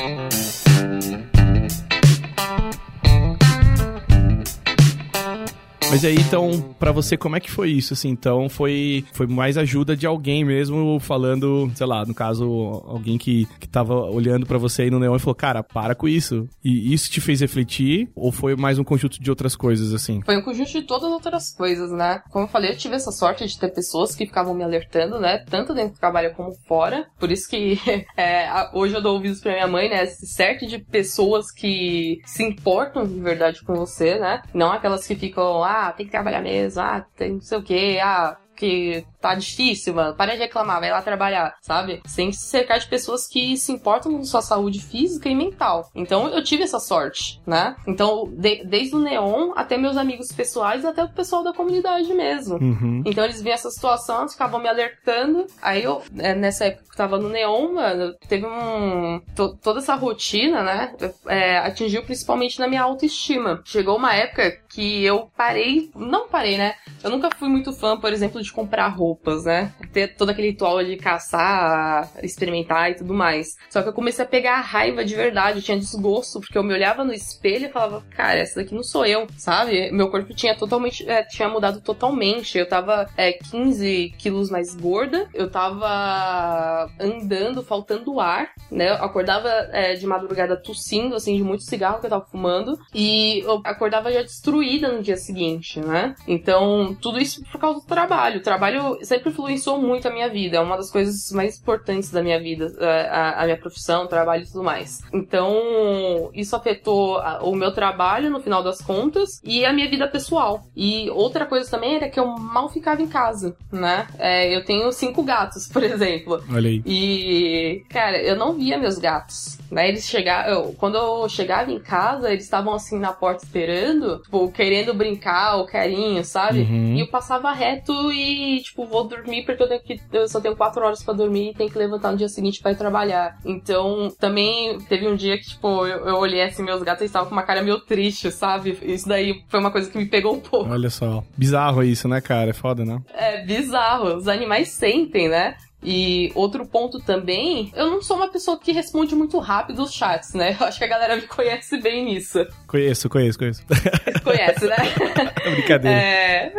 Mas aí, então, pra você, como é que foi isso, assim? Então, foi, foi mais ajuda de alguém mesmo falando, sei lá, no caso, alguém que, que tava olhando pra você aí no neon e falou, cara, para com isso. E isso te fez refletir? Ou foi mais um conjunto de outras coisas, assim? Foi um conjunto de todas as outras coisas, né? Como eu falei, eu tive essa sorte de ter pessoas que ficavam me alertando, né? Tanto dentro do trabalho como fora. Por isso que *laughs* é, hoje eu dou ouvidos pra minha mãe, né? Certo de pessoas que se importam de verdade com você, né? Não aquelas que ficam, ah, tem que trabalhar mesmo, ah, tem não sei o quê, ah, que tá difícil, mano. Para de reclamar, vai lá trabalhar, sabe? Você tem que se cercar de pessoas que se importam com sua saúde física e mental. Então eu tive essa sorte, né? Então, de- desde o Neon até meus amigos pessoais, até o pessoal da comunidade mesmo. Uhum. Então eles viam essa situação, eles ficavam me alertando. Aí eu, é, nessa época que eu tava no Neon, mano, teve um. to- toda essa rotina, né? é, atingiu principalmente na minha autoestima. Chegou uma época que eu parei. Não parei, né? Eu nunca fui muito fã, por exemplo, de comprar roupas, né? Ter todo aquele ritual de caçar, experimentar e tudo mais. Só que eu comecei a pegar raiva de verdade, eu tinha desgosto, porque eu me olhava no espelho e falava, cara, essa daqui não sou eu, sabe? Meu corpo tinha totalmente, é, tinha mudado totalmente. Eu tava é, 15 quilos mais gorda, eu tava andando, faltando ar, né? Eu acordava é, de madrugada tossindo, assim, de muito cigarro que eu tava fumando, e eu acordava já destruída no dia seguinte, né? Então, tudo isso por causa do trabalho. O trabalho sempre influenciou muito a minha vida, é uma das coisas mais importantes da minha vida, é, a, a minha profissão, o trabalho e tudo mais. Então, isso afetou o meu trabalho no final das contas e a minha vida pessoal. E outra coisa também era que eu mal ficava em casa, né? É, eu tenho cinco gatos, por exemplo. Olha aí. E, cara, eu não via meus gatos. Né? Eles chegavam. Quando eu chegava em casa, eles estavam assim na porta esperando, tipo, querendo brincar, o carinho, sabe? Uhum. E eu passava reto e, tipo, vou dormir porque eu tenho que. Eu só tenho quatro horas pra dormir e tenho que levantar no dia seguinte pra ir trabalhar. Então, também teve um dia que, tipo, eu, eu olhei assim, meus gatos estavam com uma cara meio triste, sabe? Isso daí foi uma coisa que me pegou um pouco. Olha só. Bizarro isso, né, cara? É foda, né? É bizarro. Os animais sentem, né? E outro ponto também, eu não sou uma pessoa que responde muito rápido os chats, né? Eu acho que a galera me conhece bem nisso. Conheço, conheço, conheço. *laughs* Conhece, né? *laughs* É brincadeira. É.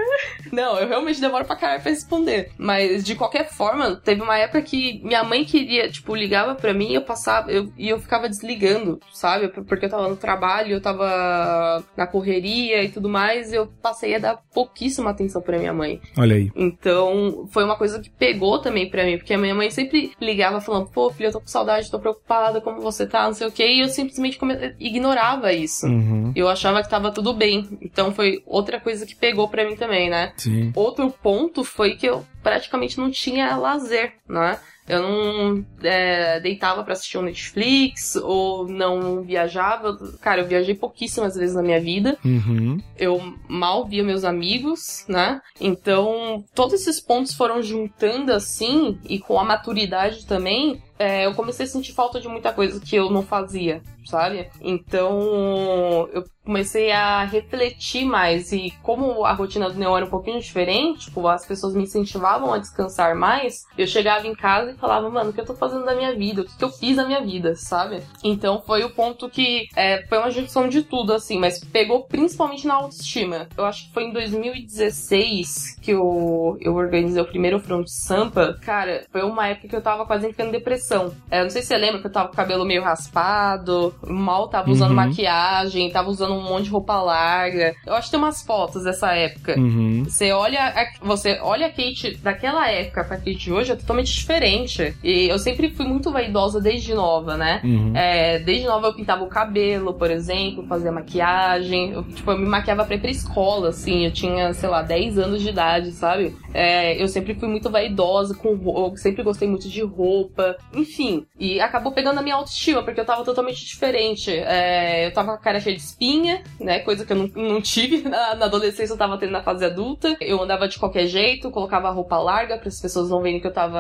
Não, eu realmente demoro pra caralho pra responder. Mas, de qualquer forma, teve uma época que minha mãe queria, tipo, ligava pra mim e eu passava, eu, e eu ficava desligando, sabe? Porque eu tava no trabalho, eu tava na correria e tudo mais, eu passei a dar pouquíssima atenção pra minha mãe. Olha aí. Então, foi uma coisa que pegou também pra mim, porque a minha mãe sempre ligava falando, pô, filha, eu tô com saudade, tô preocupada, como você tá, não sei o quê, e eu simplesmente come- ignorava isso. Uhum. Eu achava que tava tudo bem. Então foi outra coisa que pegou pra mim também, né? Sim. Outro ponto foi que eu praticamente não tinha lazer, né? Eu não é, deitava pra assistir um Netflix ou não viajava. Cara, eu viajei pouquíssimas vezes na minha vida. Uhum. Eu mal via meus amigos, né? Então, todos esses pontos foram juntando assim, e com a maturidade também, é, eu comecei a sentir falta de muita coisa que eu não fazia, sabe? Então, eu comecei a refletir mais. E como a rotina do Neo era um pouquinho diferente, tipo, as pessoas me incentivavam a descansar mais, eu chegava em casa e falava, mano, o que eu tô fazendo da minha vida? O que, eu fiz da minha vida, sabe? Então, foi o ponto que é, foi uma junção de tudo, assim, mas pegou principalmente na autoestima. Eu acho que foi em 2016 que eu, eu organizei o primeiro front Sampa. Cara, foi uma época que eu tava quase entrando em depressão. É, não sei se você lembra que eu tava com o cabelo meio raspado, mal tava usando Uhum. maquiagem, tava usando um monte de roupa larga. Eu acho que tem umas fotos dessa época. Uhum. Você olha, a, você olha a Kate daquela época pra Kate de hoje é totalmente diferente. E eu sempre fui muito vaidosa desde nova, né? Uhum. É, desde nova eu pintava o cabelo, por exemplo, fazia maquiagem. Eu, tipo, eu me maquiava pra ir pra escola, assim. Eu tinha, sei lá, 10 anos de idade, sabe? É, eu sempre fui muito vaidosa, com roupa, sempre gostei muito de roupa. Enfim, e acabou pegando a minha autoestima, porque eu tava totalmente diferente. É, eu tava com a cara cheia de espinha, né? Coisa que eu não, não tive *laughs* na, na adolescência, eu tava tendo na fase adulta. Eu andava de qualquer jeito, colocava roupa larga para as pessoas não verem que eu tava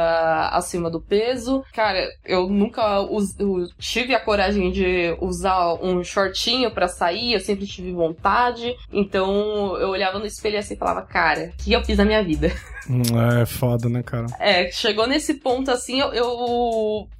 acima do peso. Cara, eu nunca us- eu tive a coragem de usar um shortinho pra sair, eu sempre tive vontade. Então eu olhava no espelho assim e falava, cara, o que eu fiz na minha vida? *laughs* Hum, É foda, né, cara? É, chegou nesse ponto assim, eu, eu-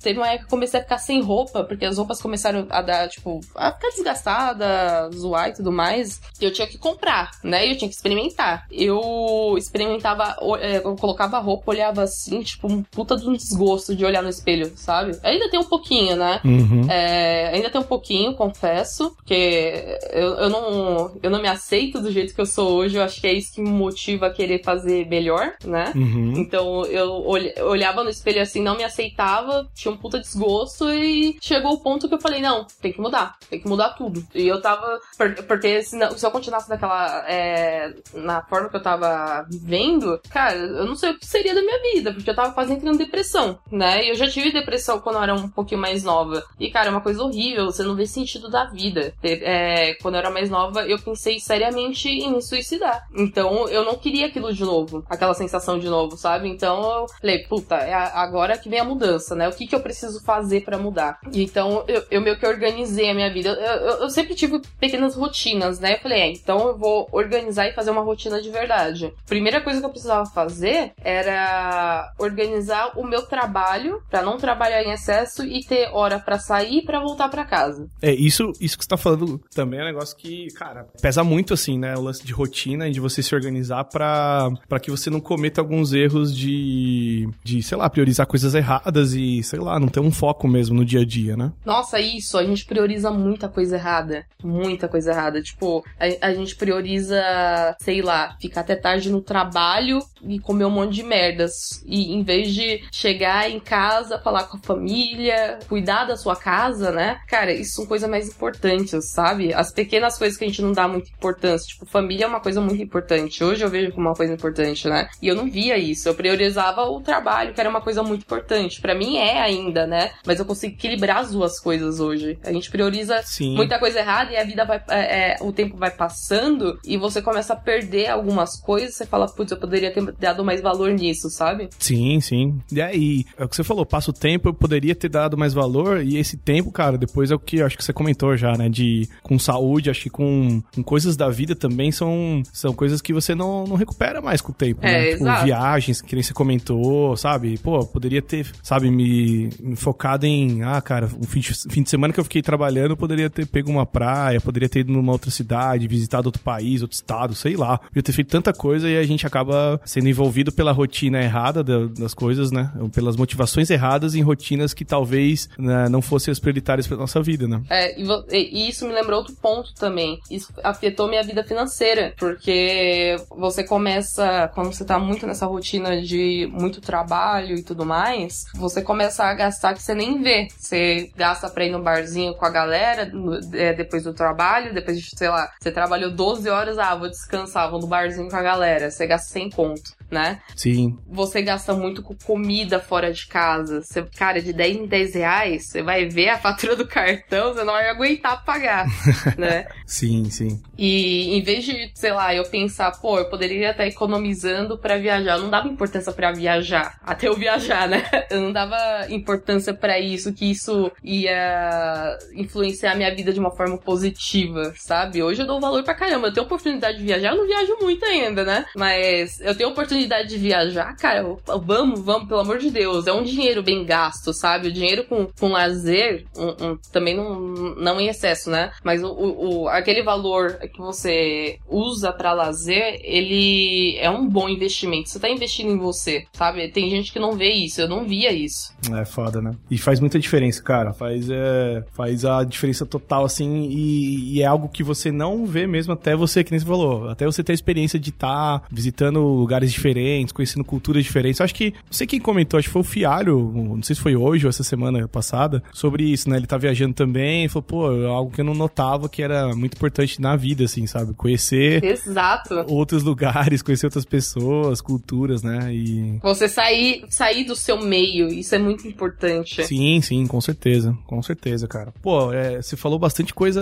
Teve uma época que eu comecei a ficar sem roupa, porque as roupas começaram a dar, tipo, a ficar desgastada, zoar e tudo mais. E eu tinha que comprar, né? E eu tinha que experimentar. Eu experimentava, é, eu colocava a roupa, olhava assim, tipo, um puta de um desgosto de olhar no espelho, sabe? Ainda tem um pouquinho, né? Uhum. É, ainda tem um pouquinho, confesso, porque eu, eu, não, eu não me aceito do jeito que eu sou hoje. Eu acho que é isso que me motiva a querer fazer melhor, né? Uhum. Então eu olhava no espelho assim, não me aceitava, tinha um puta desgosto e chegou o ponto que eu falei, não, tem que mudar, tem que mudar tudo. E eu tava. por- Porque se, não- se eu continuasse daquela. é, na forma que eu tava vivendo, cara, eu não sei o que seria da minha vida, porque eu tava quase entrando em depressão, né? E eu já tive depressão quando eu era um pouquinho mais nova. E, cara, é uma coisa horrível, você não vê sentido da vida. É, quando eu era mais nova, eu pensei seriamente em me suicidar. Então eu não queria aquilo de novo, aquela sensação de novo, sabe? Então eu falei, puta, é agora que vem a mudança, né? O que, que eu preciso fazer pra mudar? Então eu, eu meio que organizei a minha vida. Eu, eu- eu sempre tive pequenas rotinas, né? Eu falei, é, então eu vou organizar e fazer uma rotina de verdade. Primeira coisa que eu precisava fazer era organizar o meu trabalho pra não trabalhar em excesso e ter hora pra sair pra voltar pra casa. É, isso, isso que você tá falando também é um negócio que, cara, pesa muito, assim, né? O lance de rotina e de você se organizar pra que você não cometa alguns erros de, de, sei lá, priorizar coisas erradas e, sei lá, não ter um foco mesmo no dia a dia, né? Nossa, isso, a gente prioriza muita coisa errada. Muita coisa errada. Tipo, a, a gente prioriza, sei lá, ficar até tarde no trabalho e comer um monte de merdas. E em vez de chegar em casa, falar com a família, cuidar da sua casa, né? Cara, isso são coisas mais importantes, sabe? As pequenas coisas que a gente não dá muita importância. Tipo, família é uma coisa muito importante. Hoje eu vejo como uma coisa importante, né? E eu não via isso. Eu priorizava o trabalho, que era uma coisa muito importante. Pra mim é ainda, né? Mas eu consigo equilibrar as duas coisas hoje. A gente prioriza Sim. muita coisa errada e a vida vai. é, é, o tempo vai passando e você começa a perder algumas coisas. Você fala, putz, eu poderia ter dado mais valor nisso, sabe? Sim, sim. E aí, é o que você falou, passa o tempo, eu poderia ter dado mais valor, e esse tempo, cara, depois é o que eu acho que você comentou já, né? De com saúde, acho que com, com coisas da vida também são, são coisas que você não, não recupera mais com o tempo, É, né? Tipo, viagens, que nem você comentou, sabe? Pô, poderia ter, sabe, me focado em, ah, cara, um fim de, semana que eu fiquei trabalhando, eu poderia ter pego uma praia, poderia ter ido numa outra cidade, visitado outro país, outro estado, sei lá. Podia ter feito tanta coisa e a gente acaba sendo envolvido pela rotina errada da- das coisas, né? Pelas motivações erradas em rotinas que talvez né, não fossem as prioritárias pra nossa vida, né? É, e isso me lembrou outro ponto também. Isso afetou minha vida financeira, porque você começa, quando você tá muito nessa rotina de muito trabalho e tudo mais, você começa a gastar que você nem vê. Você gasta pra ir no barzinho com a galera no- é, depois do trabalho, depois de, sei lá, você trabalhou 12 horas, ah, vou descansar, vou no barzinho com a galera. Você gasta 100 conto, né? Sim. você gasta muito com comida fora de casa. Você, cara, de 10 em 10 reais, você vai ver a fatura do cartão, você não vai aguentar pagar, *laughs* né? Sim, sim. E em vez de, sei lá, eu pensar, pô, eu poderia estar economizando pra viajar. Eu não dava importância pra viajar, até eu viajar, né? *laughs* Eu não dava importância pra isso, que isso ia influenciar a minha vida de uma forma positiva, sabe? Hoje eu dou valor pra caramba. Eu tenho oportunidade de viajar, eu não viajo muito ainda, né? Mas eu tenho oportunidade de viajar, cara, vamos, vamos, pelo amor de Deus. É um dinheiro bem gasto, sabe? O dinheiro com, com lazer, um- um- também não, não em excesso, né? Mas o, o- aquele valor que você usa pra lazer, ele é um bom investimento. Você tá investindo em você, sabe? Tem gente que não vê isso, eu não via isso. É foda, né? E faz muita diferença, cara. Faz, é, faz a diferença total, assim, e, e é algo que você não vê mesmo até você, que nem você falou, até você ter a experiência de estar visitando lugares diferentes, conhecendo culturas diferentes. Eu acho que, não sei quem comentou, acho que foi o Fialho, não sei se foi hoje ou essa semana passada, sobre isso, né? Ele tá viajando também e falou, pô, é algo que eu não notava que era muito importante na vida, assim, sabe? Conhecer Exato. outros lugares, conhecer outras pessoas, culturas, né? E Você sair, sair do seu meio, isso é muito importante. Sim, sim, com certeza. Com certeza, cara. Pô, é, você falou bastante coisa,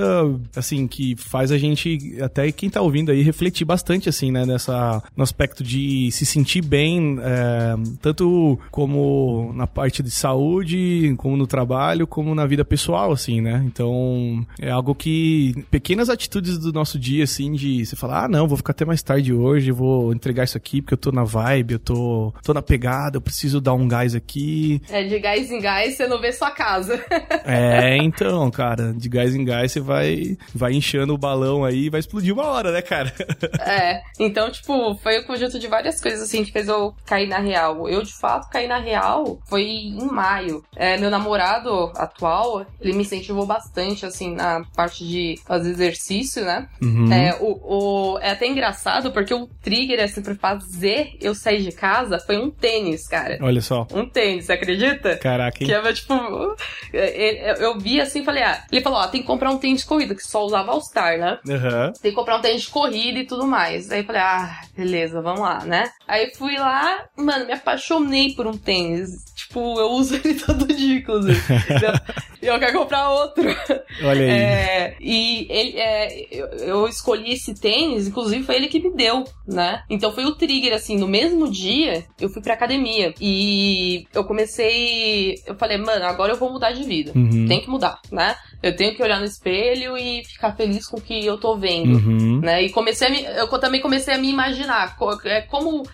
assim, que faz a gente, até quem tá ouvindo aí, refletir bastante, assim, né, nessa, no aspecto de se sentir bem, é, tanto como na parte de saúde, como no trabalho, como na vida pessoal, assim, né? Então, é algo que, pequenas atitudes do nosso dia, assim, de você falar, ah, não, vou ficar até mais tarde hoje, vou entregar isso aqui porque eu tô na vibe, eu tô, tô na pegada, eu preciso dar um gás aqui, É de gás em gás, você não vê sua casa. *laughs* é, então, cara, de gás em gás você vai, vai inchando o balão aí e vai explodir uma hora, né, cara? É, então, tipo, foi o conjunto de várias coisas, assim, que fez eu cair na real. Eu, de fato, caí na real foi em maio. É, meu namorado atual, ele me incentivou bastante, assim, na parte de fazer exercício, né? Uhum. É, o, o- é até engraçado, porque o trigger, assim, pra fazer eu sair de casa foi um tênis, cara. Olha só. Um tênis, você acredita? Caraca, hein? Que é, tipo, eu, eu vi assim e falei, ah, ele falou, ó, tem que comprar um tênis de corrida, que só usava All Star, né? Aham. tem que comprar um tênis de corrida e tudo mais. Aí eu falei, ah, beleza, vamos lá, né? Aí fui lá, mano, me apaixonei por um tênis. Tipo, eu uso ele *laughs* todo dia, inclusive. e eu quero comprar outro. Olha aí. É, e ele, é, eu, eu escolhi esse tênis, inclusive foi ele que me deu, né? Então foi o trigger, assim, no mesmo dia eu fui pra academia. E eu comecei. Eu falei, mano, agora eu vou mudar de vida. Uhum. Tem que mudar, né? Eu tenho que olhar no espelho e ficar feliz com o que eu tô vendo. Uhum. Né? E comecei a me, eu também comecei a me imaginar co-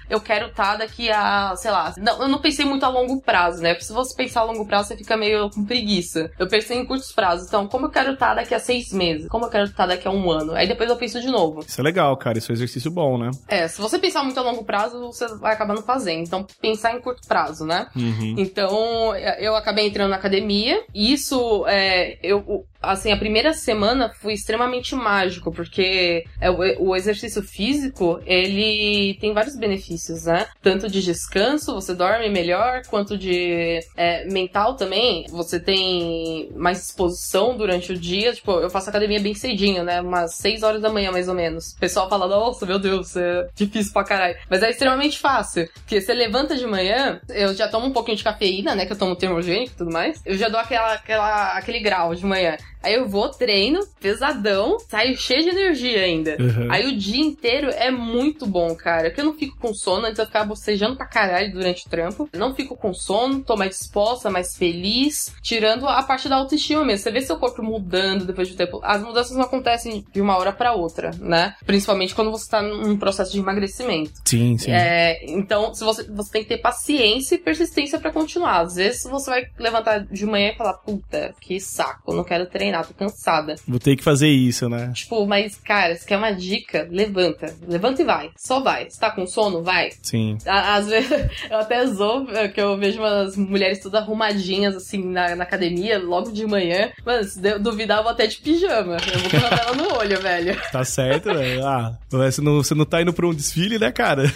eu quero estar daqui a, sei lá, não, eu não pensei muito a longo prazo, né? Porque se você pensar a longo prazo, você fica meio com preguiça. Eu pensei em curtos prazos. Então, como eu quero estar daqui a seis meses? Como eu quero estar daqui a um ano? Aí depois eu penso de novo. Isso é legal, cara. Isso é um exercício bom, né? É, se você pensar muito a longo prazo, você vai acabar não fazendo. Então, pensar em curto prazo, né? Uhum. Então, eu acabei entrando na academia. E isso, é, eu, assim, a primeira semana foi extremamente mágico, porque é, o, exercício físico, ele tem vários benefícios, né? Tanto de descanso, você dorme melhor, quanto de é, mental também. Você tem mais disposição durante o dia. Tipo, eu faço academia bem cedinho, né? Umas 6 horas da manhã, mais ou menos. O pessoal fala, nossa, meu Deus, é difícil pra caralho. Mas é extremamente fácil. Porque você levanta de manhã, eu já tomo um pouquinho de cafeína, né? Que eu tomo termogênico e tudo mais. Eu já dou aquela, aquela, aquele grau de manhã. Aí eu vou, treino, pesadão, saio cheio de energia ainda. Uhum. Aí o dia inteiro é muito bom, cara. Porque eu não fico com sono, antes eu ficava bocejando pra caralho durante o trampo. Não fico com sono, tô mais disposta, mais feliz. Tirando a parte da autoestima mesmo. Você vê seu corpo mudando depois de um tempo. As mudanças não acontecem de uma hora pra outra, né? Principalmente quando você tá num processo de emagrecimento. Sim, sim. É, então, se você, você tem que ter paciência e persistência pra continuar. Às vezes você vai levantar de manhã e falar, puta, que saco, não quero treinar, tô cansada. Vou ter que fazer isso, né? Tipo, mas, cara, se quer uma dica, levanta. Levanta e vai. Só vai. Se tá com sono, vai. Sim. Às vezes, *laughs* eu até zoo, é, que eu vejo umas mulheres todas arrumadinhas, assim, na, na academia, logo de manhã. Mano, se duvidar, eu vou até de pijama. Eu vou com a vela no olho, *laughs* velho. Tá certo, velho. Ah, você não, você não tá indo pra um desfile, né, cara? *laughs*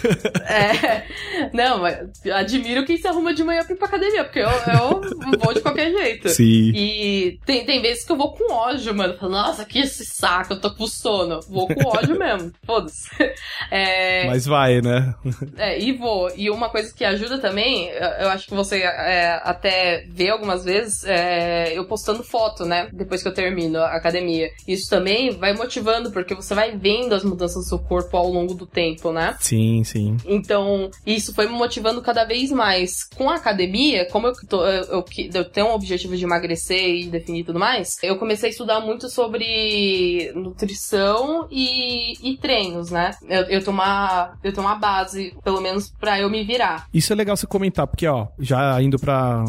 É. Não, mas admiro quem se arruma de manhã pra ir pra academia, porque eu, eu vou de qualquer jeito. Sim. E tem, tem vezes que eu vou com ódio, mano. Falo, Nossa, que esse saco, eu tô com sono. Vou com ódio *laughs* mesmo. Foda-se. *laughs* É, Mas vai, né? é, e vou. E uma coisa que ajuda também, eu, acho que você é, até vê algumas vezes, é, eu postando foto, né? Depois que eu termino a academia. Isso também vai motivando, porque você vai vendo as mudanças do seu corpo ao longo do tempo, né? Sim, sim. Então, isso foi me motivando cada vez mais. Com a academia, como eu, tô- eu, eu, eu tenho um objetivo de emagrecer e definir tudo mais, eu comecei a estudar muito sobre nutrição e, e treinos, né? Eu, eu, tenho uma, eu tenho uma base, pelo menos, pra eu me virar. Isso é legal você comentar, porque, ó, já indo pra,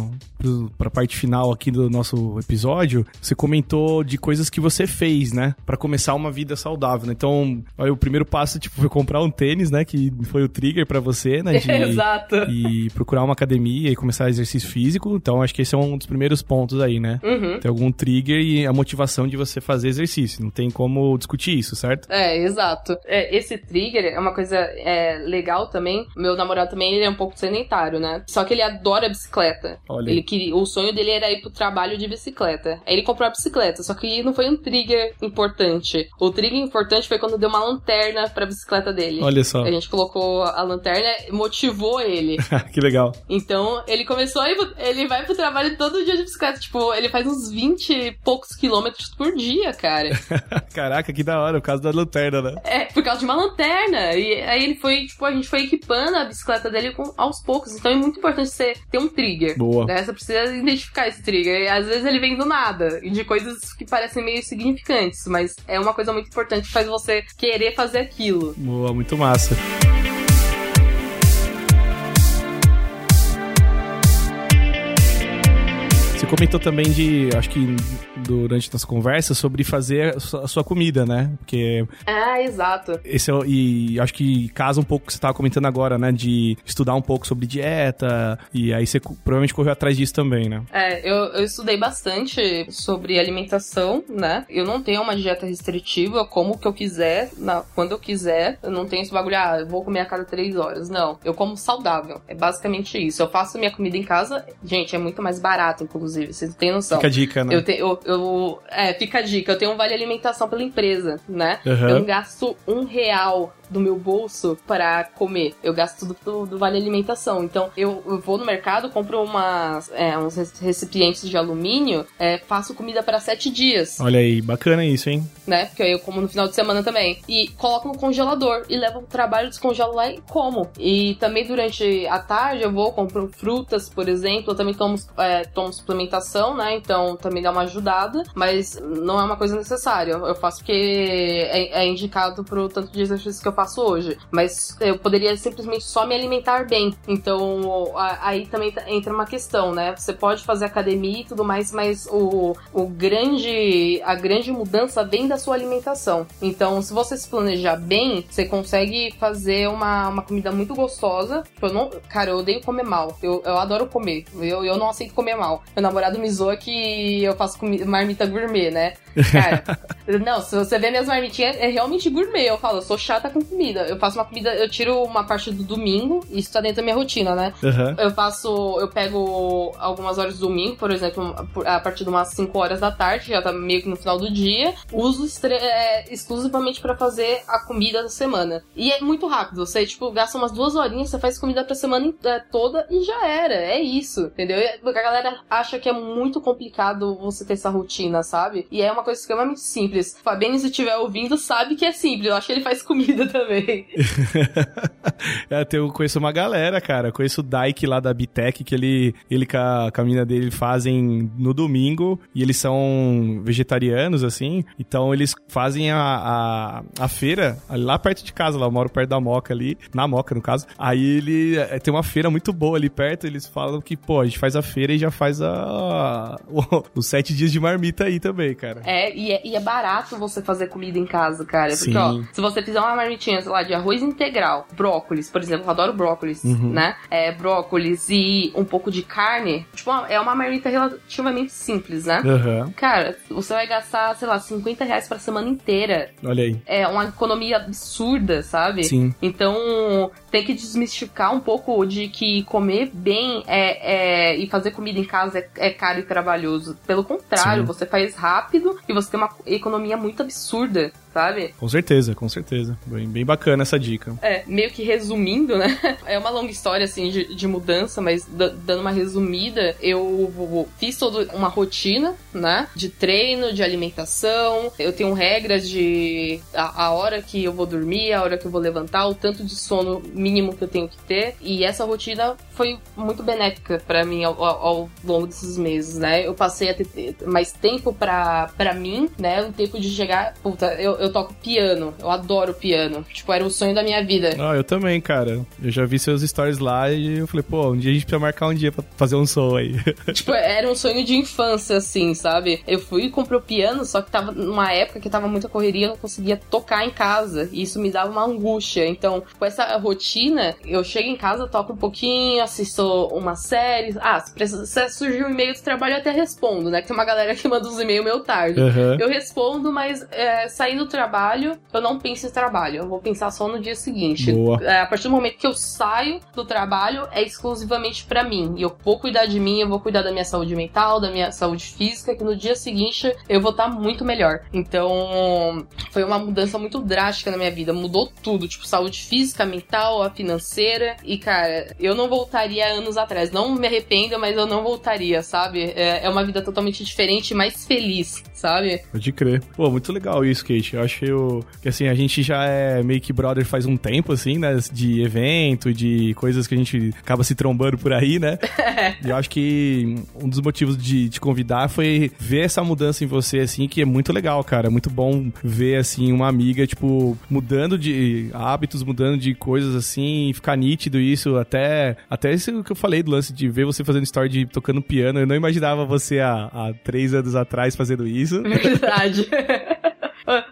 pra parte final aqui do nosso episódio, você comentou de coisas que você fez, né? Pra começar uma vida saudável, né? Então, aí o primeiro passo, tipo, foi comprar um tênis, né? Que foi o trigger pra você, né? De, *laughs* Exato. E procurar uma academia e começar exercício físico. Então, acho que esse é um dos primeiros pontos aí, né? Uhum. Tem algum trigger e a motivação de você fazer exercício. Não tem como discutir isso, certo? É, exato. É, esse trigger é uma coisa é, legal também. Meu namorado também ele é um pouco sedentário, né? Só que ele adora bicicleta. Olha. Ele queria, o sonho dele era ir pro trabalho de bicicleta. Aí ele comprou a bicicleta, só que não foi um trigger importante. O trigger importante foi quando deu uma lanterna pra bicicleta dele. Olha só. A gente colocou a lanterna, motivou ele. *laughs* que legal. Então, ele começou a ir, ele vai pro trabalho todo dia de bicicleta. Tipo, ele faz uns 20 e poucos quilômetros por dia, cara. *laughs* Caraca, que da hora, o caso da lanterna, né? É, por causa de uma lanterna. E aí ele foi, tipo, a gente foi equipando a bicicleta dele com, aos poucos. Então é muito importante você ter um trigger. Boa. Né? Você precisa identificar esse trigger. E às vezes ele vem do nada. E de coisas que parecem meio significantes. Mas é uma coisa muito importante que faz você querer fazer aquilo. Boa, muito massa. Comentou também de, acho que durante nossa conversa, sobre fazer a sua- a sua comida, né? Porque Ah, exato. esse é, e acho que casa um pouco o que você estava comentando agora, né? De estudar um pouco sobre dieta, e aí você provavelmente correu atrás disso também, né? É, eu, eu estudei bastante sobre alimentação, né? Eu não tenho uma dieta restritiva, eu como o que eu quiser, na, quando eu quiser. Eu não tenho esse bagulho, ah, eu vou comer a cada três horas. Não, eu como saudável. É basicamente isso. Eu faço minha comida em casa, gente, é muito mais barato, inclusive, vocês não têm noção. Fica a dica, né? Eu, te, eu, eu- é, fica a dica, eu tenho um vale alimentação pela empresa, né? Aham. Eu não gasto um real do meu bolso para comer. Eu gasto tudo do, do vale alimentação. Então, eu, eu vou no mercado, compro umas, é, uns rec- recipientes de alumínio, é, faço comida para sete dias, Olha aí, bacana isso, hein? né? Porque aí eu como no final de semana também. E coloco no congelador e levo pro trabalho, descongelo lá e como. E também durante a tarde eu vou, compro frutas, por exemplo. Eu também tomo, é, tomo suplementação, né? Então também dá uma ajudada. Mas não é uma coisa necessária. Eu faço porque é, é indicado pro tanto de exercício que eu faço hoje. Mas eu poderia simplesmente só me alimentar bem. Então aí também tá- entra uma questão, né? Você pode fazer academia e tudo mais, mas o, o grande a grande mudança vem da sua alimentação. Então, se você se planejar bem, você consegue fazer uma, uma comida muito gostosa. Tipo, eu não, cara, eu odeio comer mal. Eu, eu adoro comer. Eu, eu não aceito comer mal. Meu namorado me zoa que eu faço comi- marmita gourmet, né? Cara, *laughs* não, se você ver minhas marmitinhas, é realmente gourmet. Eu falo, eu sou chata com comida. Eu faço uma comida, eu tiro uma parte do domingo, isso tá dentro da minha rotina, né? Aham. Eu faço, eu pego algumas horas do domingo, por exemplo, a partir de umas 5 horas da tarde, já tá meio que no final do dia. Uso é, exclusivamente pra fazer a comida da semana. E é muito rápido, você, tipo, gasta umas duas horinhas, você faz comida pra semana é, toda e já era. É isso, entendeu? A galera acha que é muito complicado você ter essa rotina, sabe? E é uma coisa extremamente simples. O Fabiano, se estiver ouvindo, sabe que é simples. Eu acho que ele faz comida *laughs* também. *laughs* É, eu conheço uma galera, cara. Eu conheço o Dyke lá da Bitec, que ele, ele com a, com a mina dele fazem no domingo e eles são vegetarianos, assim. Então eles fazem a, a, a feira lá perto de casa, lá. Eu moro perto da Moca ali, na Moca, no caso. Aí ele é, tem uma feira muito boa ali perto. Eles falam que, pô, a gente faz a feira e já faz a, os sete dias de marmita aí também, cara. É e, é, e é barato você fazer comida em casa, cara. Porque, Sim. ó, se você fizer uma marmitinha, sei lá, de arroz integral, brócolis, por exemplo, eu adoro brócolis, né? É, brócolis e um pouco de carne, tipo, é uma marmita relativamente simples, né? Aham. Cara, você vai gastar, sei lá, 50 reais pra semana inteira. Olha aí. É uma economia absurda, sabe? Sim. Então, tem que desmistificar um pouco de que comer bem é, é- e fazer comida em casa é, é caro e trabalhoso. Pelo contrário, Sim. você faz rápido e você tem uma economia muito absurda, sabe? Com certeza, com certeza. Bem, bem bacana essa dica. É, meio que resumindo, né? *laughs* É uma longa história, assim, de, de mudança, mas da- dando uma resumida, eu fiz toda uma rotina, né? De treino, de alimentação. Eu tenho regras de a, a hora que eu vou dormir, a hora que eu vou levantar, o tanto de sono mínimo que eu tenho que ter. E essa rotina foi muito benéfica pra mim ao, ao- ao longo desses meses, né? Eu passei a ter mais tempo pra, pra mim, né? Um tempo de chegar. Puta, eu, eu toco piano, eu adoro piano. Tipo, era o sonho da minha vida. Ah, eu também, cara. Eu já vi seus stories lá e eu falei, pô, um dia a gente precisa marcar um dia pra fazer um som aí. *laughs* tipo, era um sonho de infância, assim, sabe? Eu fui e comprei o piano, só que tava numa época que tava muita correria, eu não conseguia tocar em casa. E isso me dava uma angústia. Então, com essa rotina, eu chego em casa, toco um pouquinho, assisto uma série. Ah, se surgir um e-mail do trabalho, eu até respondo, né? Que tem uma galera que manda uns e-mails meio tarde. Aham. Eu respondo, mas é, saindo do trabalho, eu não penso em trabalho. Eu vou pensar só no dia seguinte. É, a partir do momento que eu saio do trabalho, é exclusivamente pra mim. E eu vou cuidar de mim, eu vou cuidar da minha saúde mental, da minha saúde física, que no dia seguinte eu vou estar muito melhor. Então, foi uma mudança muito drástica na minha vida. Mudou tudo, tipo, saúde física, mental, a financeira. E, cara, eu não voltaria anos atrás. Não me arrependo, mas eu não voltaria, sabe? É, é uma vida totalmente diferente mais feliz, sabe? Pode crer. Pô, muito legal isso, Kate. Eu acho que, eu- que, assim, a gente já é meio que brother faz um tempo, assim, né? De evento, de coisas que a gente acaba se trombando por aí, né? *laughs* e eu acho que um dos motivos de te convidar foi ver essa mudança em você, assim, que é muito legal, cara. É muito bom ver, assim, uma amiga, tipo, mudando de hábitos, mudando de coisas, assim, ficar nítido isso. Até, até isso que eu falei do lance de ver você fazendo story de tocando piano. Eu não imaginava você há, há três anos atrás fazendo isso. *laughs* Verdade. *laughs*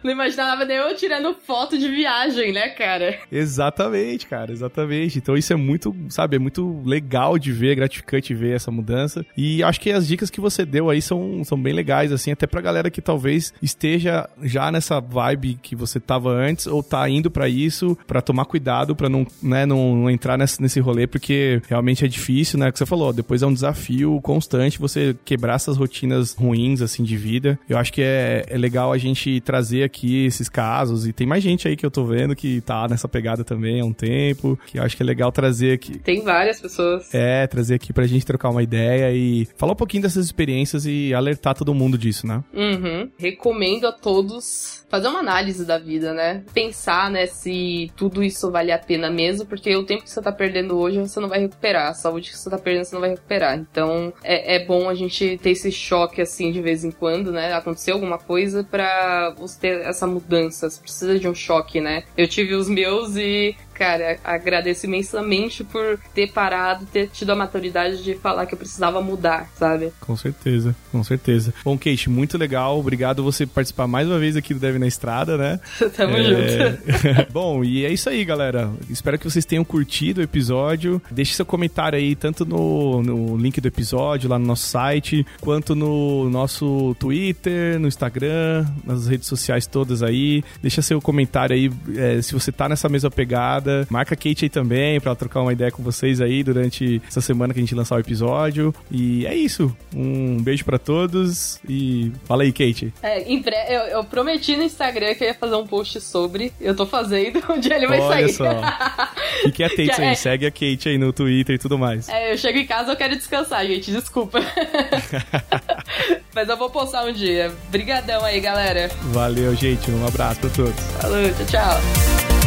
Não imaginava nem eu tirando foto de viagem, né, cara? Exatamente, cara, exatamente. Então isso é muito, sabe, é muito legal de ver, é gratificante ver essa mudança. E acho que as dicas que você deu aí são, são bem legais, assim, até pra galera que talvez esteja já nessa vibe que você tava antes ou tá indo pra isso, pra tomar cuidado, pra não, né, não, não entrar nesse, nesse rolê, porque realmente é difícil, né, que você falou, depois é um desafio constante você quebrar essas rotinas ruins, assim, de vida. Eu acho que é, é legal a gente trazer aqui esses casos, e tem mais gente aí que eu tô vendo que tá nessa pegada também há um tempo, que eu acho que é legal trazer aqui. Tem várias pessoas. É, trazer aqui pra gente trocar uma ideia e falar um pouquinho dessas experiências e alertar todo mundo disso, né? Uhum. Recomendo a todos fazer uma análise da vida, né? Pensar, né, se tudo isso vale a pena mesmo, porque o tempo que você tá perdendo hoje você não vai recuperar, a saúde que você tá perdendo você não vai recuperar. Então é, é bom a gente ter esse choque assim de vez em quando, né? Acontecer alguma coisa pra você ter essa mudança. Você precisa de um choque, né? Eu tive os meus e, cara, agradeço imensamente por ter parado, ter tido a maturidade de falar que eu precisava mudar, sabe? Com certeza, com certeza. Bom, Kate, muito legal. Obrigado você participar mais uma vez aqui do Deve na Estrada, né? *laughs* Tamo junto. É... *laughs* Bom, e é isso aí, galera. Espero que vocês tenham curtido o episódio. Deixe seu comentário aí, tanto no, no link do episódio, lá no nosso site, quanto no nosso Twitter, no Instagram, nas redes sociais todas aí. Deixa seu comentário aí é, se você tá nessa mesma pegada. Marca a Kate aí também pra ela trocar uma ideia com vocês aí durante essa semana que a gente lançar o episódio. E é isso. Um beijo pra todos e fala aí, Kate. É, em bre- eu, eu prometi no Instagram que eu ia fazer um post sobre. Eu tô fazendo, *laughs* um dia ele vai Olha sair. só. *laughs* Fique atento Que aí, é- segue a Kate aí no Twitter e tudo mais. É, eu chego em casa eu quero descansar, gente. Desculpa. *laughs* Mas eu vou postar um dia. Brigadão aí, galera. Valeu, gente. Um abraço pra todos. Falou, tchau, tchau.